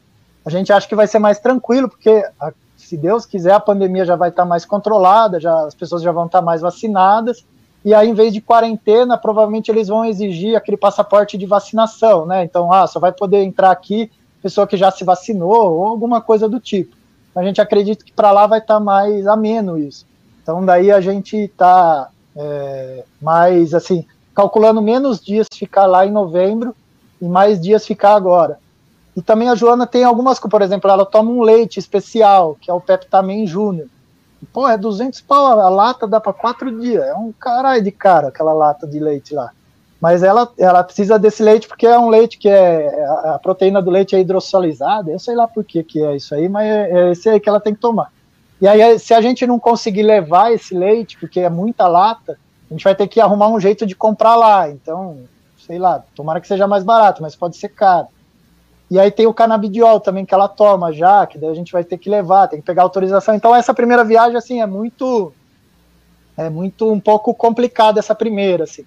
a gente acha que vai ser mais tranquilo, porque a, se Deus quiser, a pandemia já vai estar tá mais controlada, já, as pessoas já vão estar tá mais vacinadas, e aí, em vez de quarentena, provavelmente eles vão exigir aquele passaporte de vacinação, né? Então, ah, só vai poder entrar aqui pessoa que já se vacinou ou alguma coisa do tipo. A gente acredita que para lá vai estar tá mais ameno isso. Então, daí a gente está é, mais, assim, calculando menos dias ficar lá em novembro e mais dias ficar agora. E também a Joana tem algumas, por exemplo, ela toma um leite especial, que é o Peptamen Júnior. Pô, é 200 pau, a lata dá para quatro dias. É um caralho de cara aquela lata de leite lá. Mas ela, ela precisa desse leite porque é um leite que é. A proteína do leite é hidrossalizada. Eu sei lá por que, que é isso aí, mas é, é esse aí que ela tem que tomar. E aí, se a gente não conseguir levar esse leite, porque é muita lata, a gente vai ter que arrumar um jeito de comprar lá. Então, sei lá, tomara que seja mais barato, mas pode ser caro. E aí tem o canabidiol também que ela toma já, que daí a gente vai ter que levar, tem que pegar autorização. Então essa primeira viagem assim é muito é muito um pouco complicada essa primeira assim.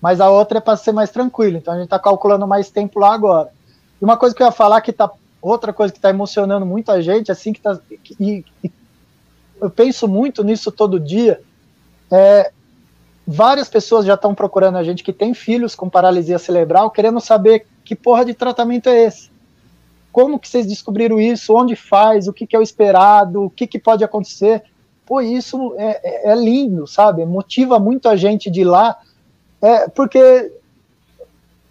Mas a outra é para ser mais tranquilo. Então a gente está calculando mais tempo lá agora. E uma coisa que eu ia falar que tá outra coisa que está emocionando muito a gente assim que tá e, e eu penso muito nisso todo dia. É, várias pessoas já estão procurando a gente que tem filhos com paralisia cerebral, querendo saber que porra de tratamento é esse como que vocês descobriram isso, onde faz, o que, que é o esperado, o que, que pode acontecer. Pô, isso é, é, é lindo, sabe? Motiva muito a gente de ir lá, é, porque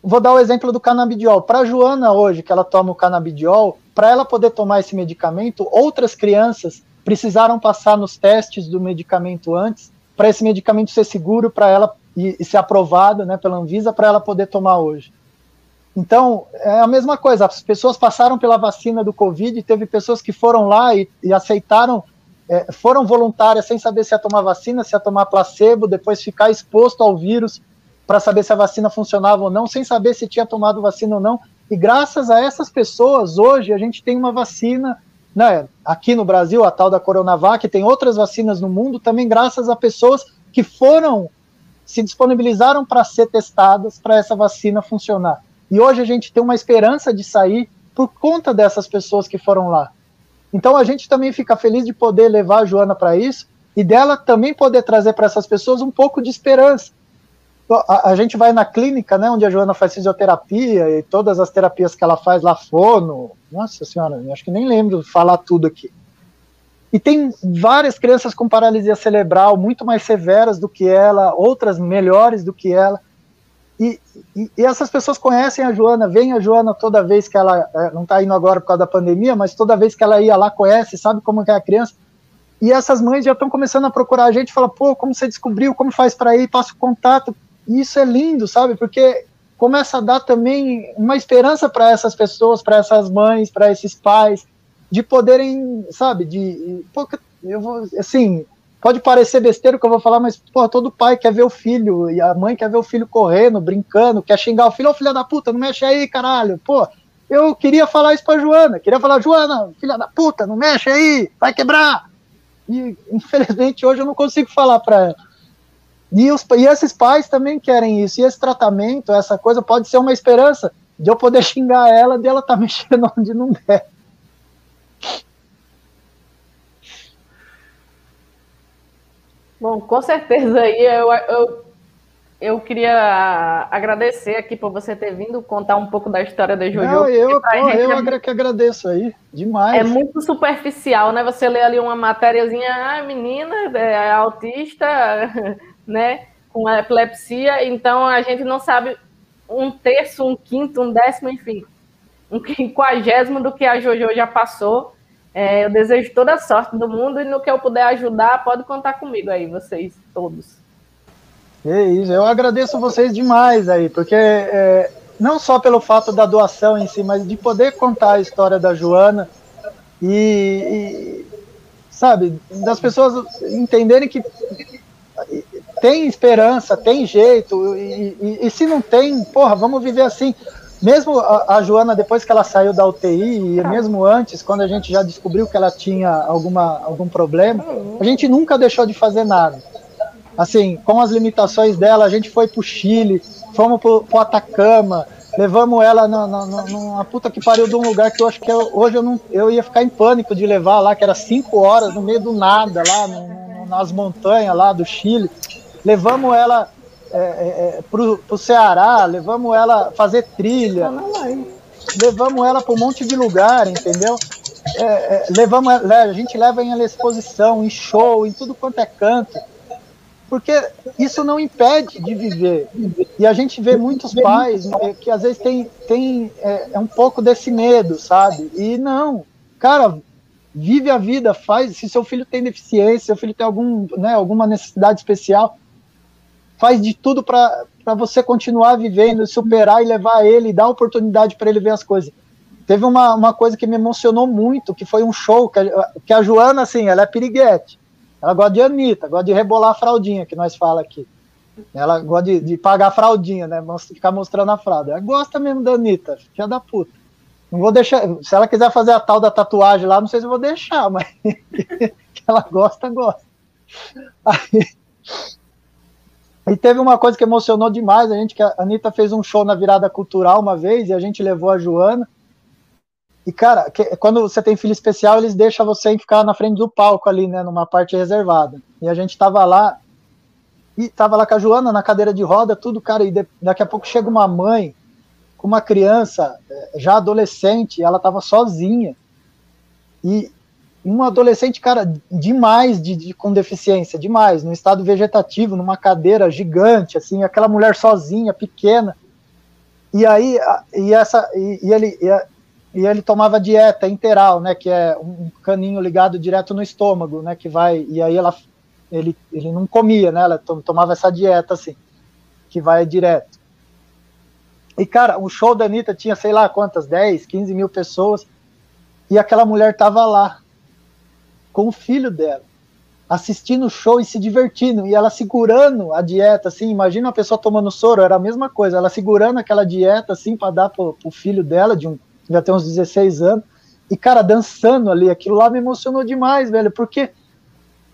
vou dar o exemplo do canabidiol. Para a Joana hoje, que ela toma o canabidiol, para ela poder tomar esse medicamento, outras crianças precisaram passar nos testes do medicamento antes, para esse medicamento ser seguro para ela e, e ser aprovado né, pela Anvisa para ela poder tomar hoje. Então, é a mesma coisa, as pessoas passaram pela vacina do Covid, teve pessoas que foram lá e, e aceitaram, é, foram voluntárias sem saber se ia tomar vacina, se ia tomar placebo, depois ficar exposto ao vírus para saber se a vacina funcionava ou não, sem saber se tinha tomado vacina ou não. E graças a essas pessoas, hoje a gente tem uma vacina, né, aqui no Brasil, a tal da Coronavac, tem outras vacinas no mundo, também graças a pessoas que foram, se disponibilizaram para ser testadas para essa vacina funcionar. E hoje a gente tem uma esperança de sair por conta dessas pessoas que foram lá. Então a gente também fica feliz de poder levar a Joana para isso e dela também poder trazer para essas pessoas um pouco de esperança. A, a, gente vai na clínica, né, onde a Joana faz fisioterapia e todas as terapias que ela faz lá, fono, nossa senhora, acho que nem lembro falar tudo aqui. E tem várias crianças com paralisia cerebral muito mais severas do que ela, outras melhores do que ela. E, e, e, essas pessoas conhecem a Joana, veem a Joana toda vez que ela é, não está indo agora por causa da pandemia, mas toda vez que ela ia lá, conhece, sabe como é a criança. E essas mães já estão começando a procurar a gente, fala, pô, como você descobriu, como faz para ir, passa o contato. E isso é lindo, sabe? Porque começa a dar também uma esperança para essas pessoas, para essas mães, para esses pais, de poderem, sabe, de, pô, eu vou, assim, pode parecer besteira o que eu vou falar, mas porra, todo pai quer ver o filho, e a mãe quer ver o filho correndo, brincando, quer xingar o filho, ô filho da puta, não mexe aí, caralho, pô. Eu queria falar isso pra Joana, queria falar, Joana, filha da puta, não mexe aí, vai quebrar. E infelizmente hoje eu não consigo falar pra ela. E, os, e esses pais também querem isso, e esse tratamento, essa coisa, pode ser uma esperança de eu poder xingar ela, de ela tá mexendo onde não deve. Bom, com certeza aí eu, eu, eu queria agradecer aqui por você ter vindo contar um pouco da história da Jojo. Não, eu, pô, eu é, que agradeço aí, demais. É muito superficial, né? Você lê ali uma matériazinha, ah, menina, é autista, né? com epilepsia, então a gente não sabe um terço, um quinto, um décimo, enfim, um quinquagésimo do que a Jojo já passou. É, eu desejo toda a sorte do mundo e no que eu puder ajudar, pode contar comigo aí, vocês todos. É isso, eu agradeço vocês demais aí, porque é, não só pelo fato da doação em si, mas de poder contar a história da Joana e, e sabe, das pessoas entenderem que tem esperança, tem jeito, e, e, e, se não tem, porra, vamos viver assim. Mesmo a, a, Joana, depois que ela saiu da UTI, e mesmo antes, quando a gente já descobriu que ela tinha alguma, algum problema, a gente nunca deixou de fazer nada. Assim, com as limitações dela, a gente foi pro Chile, fomos pro, pro Atacama, levamos ela na, na, numa puta que pariu de um lugar que eu acho que eu, hoje eu, não, eu ia ficar em pânico de levar lá, que era cinco horas no meio do nada, lá no, nas montanhas lá do Chile. Levamos ela é, é, é pro, pro Ceará, levamos ela fazer trilha, levamos ela para um monte de lugar, entendeu? É, é levamos, a gente leva em exposição, em show, em tudo quanto é canto porque isso não impede de viver. E a gente vê muitos pais né, que às vezes tem, tem é, é, um pouco desse medo, sabe? E não, cara, vive a vida, faz. Se seu filho tem deficiência, seu filho tem algum, né, alguma necessidade especial, faz de tudo para você continuar vivendo, superar e levar ele, dar oportunidade para ele ver as coisas. Teve uma, uma coisa que me emocionou muito, que foi um show que a, que a Joana, assim, ela é piriguete ela gosta de Anitta, gosta de rebolar a fraldinha, que nós fala aqui. Ela gosta de, de pagar a fraldinha, né? Ficar mostrando a fralda. Ela gosta mesmo da Anitta, filha da puta. Não vou deixar. Se ela quiser fazer a tal da tatuagem lá, não sei se eu vou deixar, mas que ela gosta, gosta. Aí, e teve uma coisa que emocionou demais a gente, que a Anitta fez um show na virada cultural uma vez, e a gente levou a Joana. E, cara, que, quando você tem filho especial, eles deixam você ficar na frente do palco ali, né, numa parte reservada. E a gente tava lá, e tava lá com a Joana na cadeira de roda, tudo, cara, e de, daqui a pouco chega uma mãe com uma criança eh, já adolescente, ela tava sozinha. E uma adolescente, cara, demais de, de, com deficiência, demais, no estado vegetativo, numa cadeira gigante, assim, aquela mulher sozinha, pequena. E aí, e essa, e, e ele, e e ele tomava dieta interal, né, que é um caninho ligado direto no estômago, né, que vai, e aí ela, ele, ele não comia, né, ela tomava essa dieta, assim, que vai direto. E, cara, o show da Anitta tinha, sei lá quantas, 10, 15 mil pessoas, e aquela mulher tava lá, com o filho dela, assistindo o show e se divertindo, e ela segurando a dieta, assim, imagina uma pessoa tomando soro, era a mesma coisa, ela segurando aquela dieta, assim, para dar pro, pro filho dela, de um já tem uns 16 anos, e, cara, dançando ali, aquilo lá me emocionou demais, velho, porque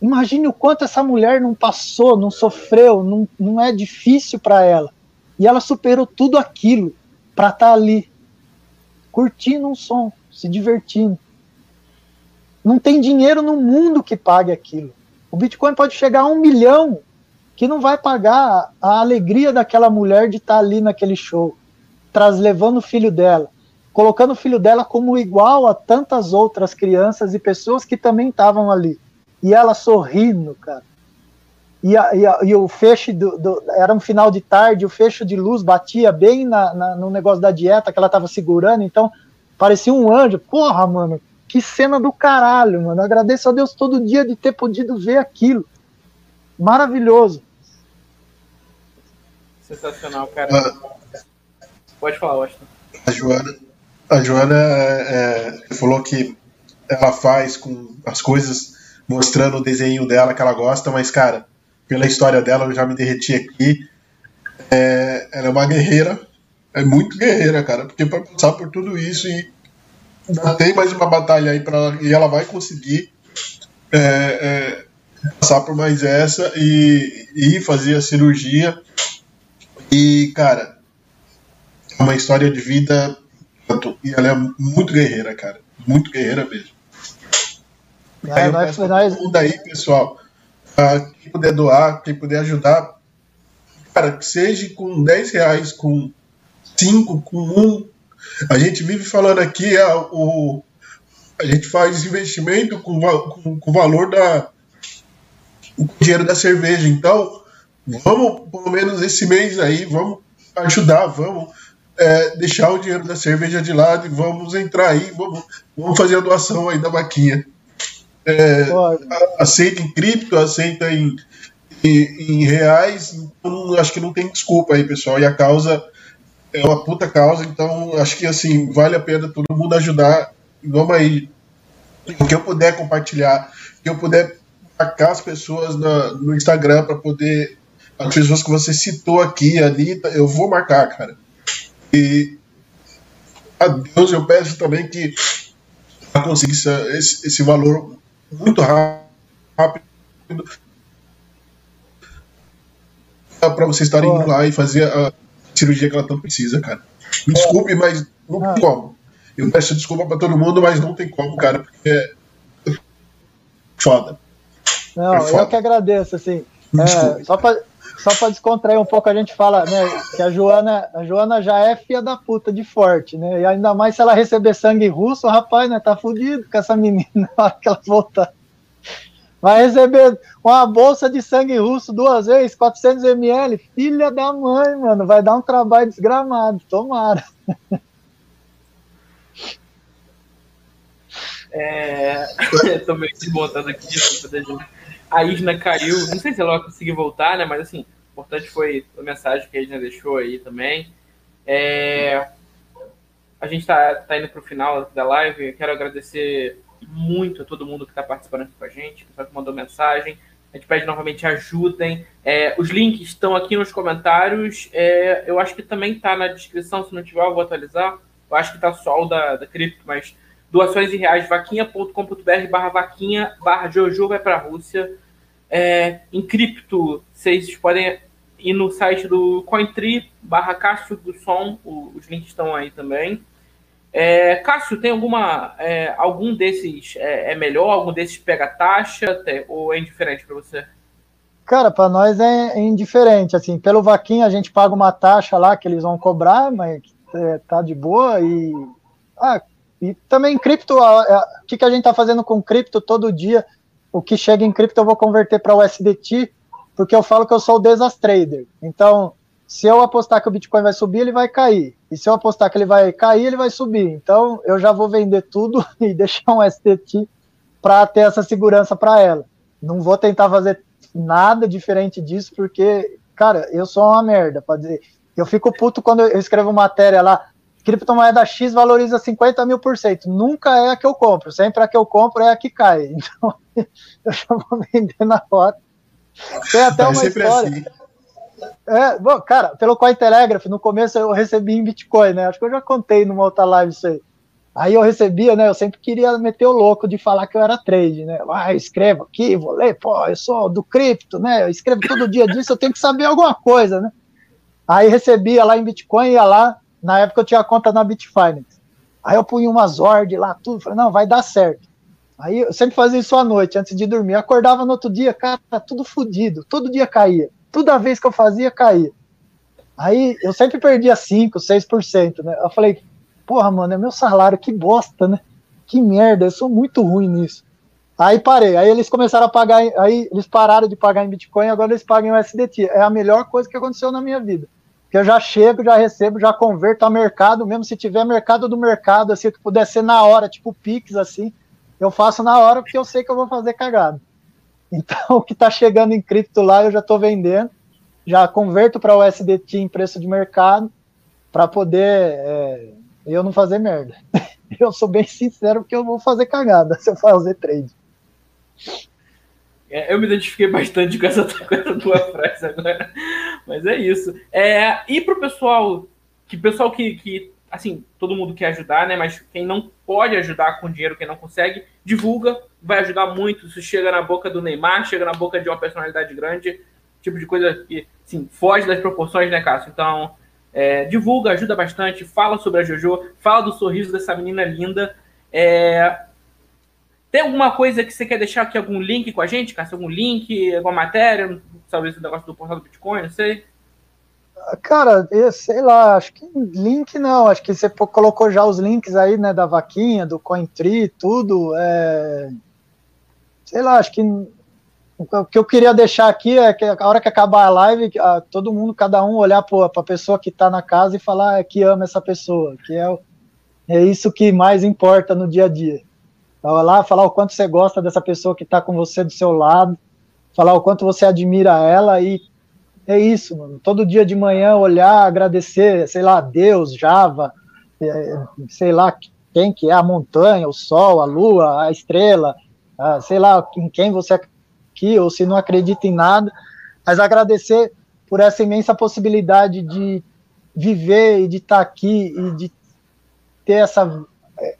imagine o quanto essa mulher não passou, não sofreu, não, não é difícil para ela. E ela superou tudo aquilo para estar tá ali, curtindo um som, se divertindo. Não tem dinheiro no mundo que pague aquilo. O Bitcoin pode chegar a um milhão que não vai pagar a alegria daquela mulher de estar tá ali naquele show, traz levando o filho dela, colocando o filho dela como igual a tantas outras crianças e pessoas que também estavam ali. E ela sorrindo, cara. E, a, e, a, e o feixe do, do, era um final de tarde, o fecho de luz batia bem na, na, no negócio da dieta que ela estava segurando, então parecia um anjo. Porra, mano, que cena do caralho, mano. Agradeço a Deus todo dia de ter podido ver aquilo. Maravilhoso. Sensacional, cara. Uh, Pode falar, Washington. A Joana, a Joana é, é, falou que ela faz com as coisas mostrando o desenho dela que ela gosta, mas, cara, pela história dela, eu já me derreti aqui. É, ela é uma guerreira, é muito guerreira, cara, porque para passar por tudo isso e ainda tem mais uma batalha aí para ela, e ela vai conseguir é, é, passar por mais essa e, e fazer a cirurgia. E, cara, é uma história de vida e ela é muito guerreira, cara. Muito guerreira mesmo. É, aí eu nós, peço nós... tudo aí, pessoal. Uh, quem puder doar, quem puder ajudar, cara, que seja com 10 reais, com 5, com 1. A gente vive falando aqui, a, ah, o, a gente faz investimento com, com, com o valor da o dinheiro da cerveja. Então, vamos, pelo menos esse mês aí, vamos ajudar, vamos é, deixar o dinheiro da cerveja de lado e vamos entrar aí, vamos, vamos fazer a doação aí da vaquinha. É, aceita em cripto, aceita em, em, em reais, então acho que não tem desculpa aí, pessoal. E a causa é uma puta causa, então acho que assim, vale a pena todo mundo ajudar. Vamos aí. O que eu puder compartilhar, o que eu puder marcar as pessoas na, no Instagram para poder. As pessoas que você citou aqui, Anitta, eu vou marcar, cara. E a Deus eu peço também que conseguisse esse, esse valor muito rápido para vocês estarem indo lá e fazer a cirurgia que ela tanto precisa, cara. Me desculpe, mas não tem ah. como. Eu peço desculpa para todo mundo, mas não tem como, cara, porque é foda. Não, é foda. eu que agradeço, assim. É, só para só para descontrair um pouco, a gente fala né, que a Joana, a Joana já é filha da puta de forte, né? E ainda mais se ela receber sangue russo, rapaz, né? Tá fudido com essa menina na hora que ela voltar. Vai receber uma bolsa de sangue russo duas vezes, 400 ml. Filha da mãe, mano. Vai dar um trabalho desgramado. Tomara. É... Tô meio desmontando aqui. A Isna caiu. Não sei se ela vai conseguir voltar, né? Mas assim, importante foi a mensagem que a Isna deixou aí também. É... A gente tá, tá indo pro final da live. Quero agradecer muito a todo mundo que está participando aqui com a gente, pessoal que mandou mensagem. A gente pede novamente ajudem. É, os links estão aqui nos comentários. É, eu acho que também está na descrição. Se não tiver, eu vou atualizar. Eu acho que está só o da, da cripto, mas doações em reais, vaquinha.com.br barra vaquinha barra Jojo vai para a Rússia. É, em cripto, vocês podem ir no site do Cointree barra Cássio do Som. O, os links estão aí também. É, Cássio, tem alguma é, algum desses é, é, melhor, algum desses pega taxa ou é indiferente para você? Cara, para nós é, indiferente. Assim, pelo vaquinha a gente paga uma taxa lá que eles vão cobrar, mas é, tá de boa e ah, e também cripto, o que, que a gente tá fazendo com cripto todo dia? O que chega em cripto eu vou converter para o USDT, porque eu falo que eu sou o desastrader. Então, se eu apostar que o Bitcoin vai subir, ele vai cair. E se eu apostar que ele vai cair, ele vai subir. Então, eu já vou vender tudo e deixar um STT para ter essa segurança para ela. Não vou tentar fazer nada diferente disso, porque, cara, eu sou uma merda. Pra dizer. Eu fico puto quando eu escrevo matéria lá, criptomoeda X valoriza 50 mil por cento. Nunca é a que eu compro. Sempre a que eu compro é a que cai. Então, eu já vou vender na hora. Tem até uma história. Assim. É, bom, cara, pelo Cointelegraph, no começo eu recebi em Bitcoin, né? Acho que eu já contei numa outra live isso aí. Aí eu recebia, né? Eu sempre queria meter o louco de falar que eu era trade, né? Ah, eu escrevo aqui, vou ler, pô, eu sou do cripto, né? Eu escrevo todo dia disso, eu tenho que saber alguma coisa, né? Aí recebia lá em Bitcoin, ia lá, na época eu tinha conta na Bitfinance. Aí eu punha umas ordens lá, tudo, falei, não, vai dar certo. Aí eu sempre fazia isso à noite, antes de dormir. Acordava no outro dia, cara, tá tudo fodido, todo dia caía toda vez que eu fazia, caía. Aí eu sempre perdia 5, 6%, né? Eu falei, porra, mano, é meu salário, que bosta, né? Que merda, eu sou muito ruim nisso. Aí parei, aí eles começaram a pagar, aí eles pararam de pagar em Bitcoin, agora eles pagam em USDT. É a melhor coisa que aconteceu na minha vida. Que eu já chego, já recebo, já converto a mercado, mesmo se tiver mercado do mercado, assim, que puder ser na hora, tipo Pix, assim, eu faço na hora porque eu sei que eu vou fazer cagada. Então, o que está chegando em cripto lá, eu já estou vendendo, já converto para o USDT em preço de mercado, para poder é, eu não fazer merda. Eu sou bem sincero porque eu vou fazer cagada se eu fazer trade. É, eu me identifiquei bastante com essa, com essa tua frase agora. Mas é isso. É, e para o pessoal, que pessoal que, que assim, todo mundo quer ajudar, né? Mas quem não pode ajudar com dinheiro, quem não consegue, divulga, vai ajudar muito. Isso chega na boca do Neymar, chega na boca de uma personalidade grande, tipo de coisa que, assim, foge das proporções, né, Cássio? Então, é, divulga, ajuda bastante, fala sobre a Jojo, fala do sorriso dessa menina linda. É, tem alguma coisa que você quer deixar aqui, algum link com a gente, Cássio? Algum link, alguma matéria? Talvez o negócio do portal do Bitcoin, não sei. Cara, eu sei lá, acho que link não, acho que você colocou já os links aí, né, da vaquinha, do Cointree, tudo, é... sei lá, acho que o que eu queria deixar aqui é que a hora que acabar a live, todo mundo, cada um olhar para a pessoa que está na casa e falar que ama essa pessoa, que é, é isso que mais importa no dia a dia. Vai lá, falar o quanto você gosta dessa pessoa que está com você do seu lado, falar o quanto você admira ela e é isso, mano. Todo dia de manhã olhar, agradecer, sei lá, Deus, Java, é, sei lá quem que é, a montanha, o sol, a lua, a estrela, a, sei lá em quem você aqui, ou se não acredita em nada, mas agradecer por essa imensa possibilidade de viver e de estar tá aqui e de ter essa,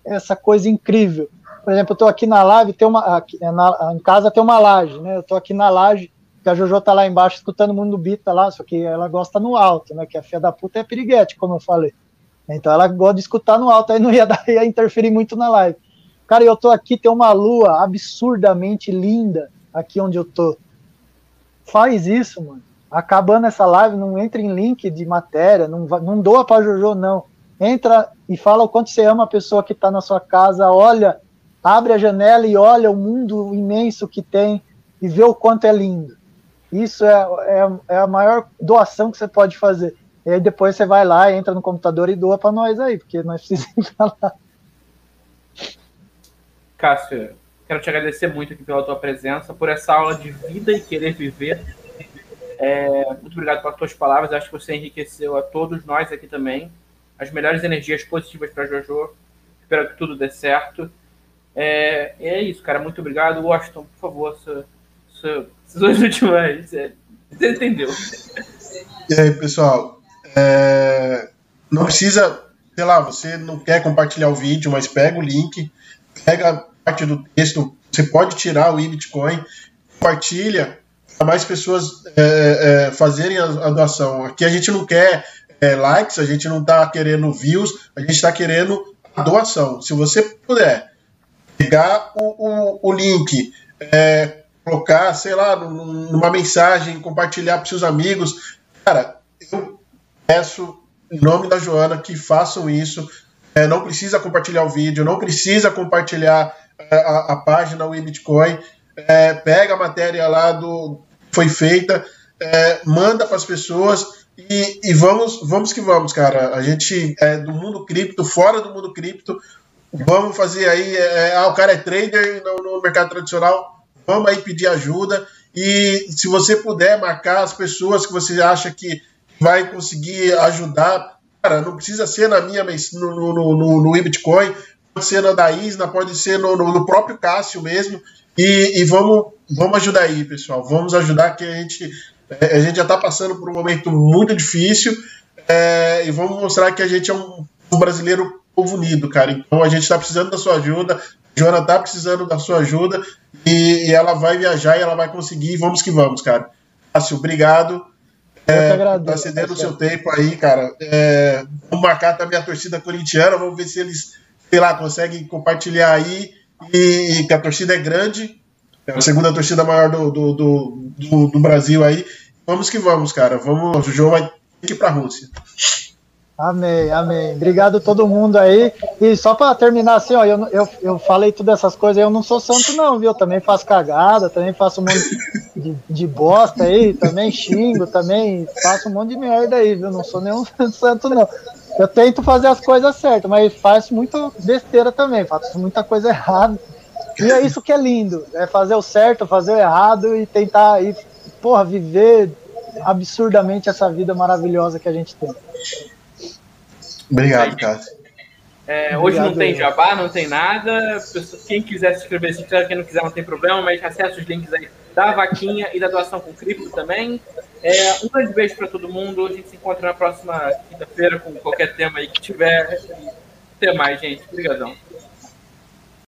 essa coisa incrível. Por exemplo, eu estou aqui na live, tem uma, aqui, na, em casa tem uma laje, né? Eu estou aqui na laje, que a Jojo tá lá embaixo escutando o mundo bita lá, só que ela gosta no alto, né? Que a filha da puta é piriguete, como eu falei. Então ela gosta de escutar no alto, aí não ia, dar, ia interferir muito na live. Cara, eu tô aqui, tem uma lua absurdamente linda aqui onde eu tô. Faz isso, mano. Acabando essa live, não entra em link de matéria, não, não doa pra Jojo, não. Entra e fala o quanto você ama a pessoa que tá na sua casa, olha, abre a janela e olha o mundo imenso que tem e vê o quanto é lindo. Isso é, é, é a maior doação que você pode fazer. E aí depois você vai lá, entra no computador e doa para nós aí, porque nós precisamos falar. Cássio, quero te agradecer muito aqui pela tua presença, por essa aula de vida e querer viver. É, muito obrigado pelas tuas palavras. Acho que você enriqueceu a todos nós aqui também. As melhores energias positivas para Jojo. Espero que tudo dê certo. É, é isso, cara. Muito obrigado. Washington, por favor, sua, sua, suas últimas. É, você entendeu? E aí, pessoal? É, não precisa, sei lá, você não quer compartilhar o vídeo, mas pega o link, pega parte do texto, você pode tirar o e-Bitcoin, compartilha para mais pessoas é, é, fazerem a, a, doação. Aqui a gente não quer é, likes, a gente não está querendo views, a gente está querendo a doação. Se você puder pegar o, o, o link, é, colocar, sei lá, numa mensagem, compartilhar para seus amigos, cara, eu peço em nome da Joana que façam isso. É, não precisa compartilhar o vídeo, não precisa compartilhar a, a página o Bitcoin. É, pega a matéria lá do foi feita, é, manda para as pessoas e, e, vamos, vamos que vamos, cara. A gente é do mundo cripto, fora do mundo cripto, vamos fazer aí. É, é, ah, o cara é trader no, no mercado tradicional, vamos aí pedir ajuda. E se você puder marcar as pessoas que você acha que vai conseguir ajudar. Cara, não precisa ser na minha, no, no, no, no Bitcoin, pode ser na da Isna, pode ser no, no, próprio Cássio mesmo. E, e, vamos, vamos ajudar aí, pessoal. Vamos ajudar que a gente, é, a gente já está passando por um momento muito difícil é, e vamos mostrar que a gente é um, um brasileiro povo unido, cara. Então a gente está precisando da sua ajuda. A Joana está precisando da sua ajuda e, e, ela vai viajar e ela vai conseguir. Vamos que vamos, cara. Cássio, obrigado. É, tá cedendo o seu tempo aí, cara. É, vamos marcar também a torcida corintiana, vamos ver se eles, sei lá, conseguem compartilhar aí. E, que a torcida é grande, é a segunda torcida maior do, do, do, do, do Brasil aí. Vamos que vamos, cara. Vamos, o João vai ter que ir pra Rússia. Amém, amém. Obrigado a todo mundo aí. E só para terminar assim, ó, eu, eu, eu falei todas essas coisas, eu não sou santo não, viu? Também faço cagada, também faço um monte de, de bosta aí, também xingo, também faço um monte de merda aí, viu? Não sou nenhum santo não. Eu tento fazer as coisas certas, mas faço muita besteira também, faço muita coisa errada. E é isso que é lindo, é fazer o certo, fazer o errado e tentar aí, porra, viver absurdamente essa vida maravilhosa que a gente tem. Obrigado, Cássio. É, hoje não tem jabá, não tem nada. Quem quiser se inscrever, se inscreve. Quem não quiser, não tem problema. Mas acesse os links aí da vaquinha e da doação com cripto também. É, um grande beijo para todo mundo. A gente se encontra na próxima quinta-feira com qualquer tema aí que tiver. Até mais, gente. Obrigadão.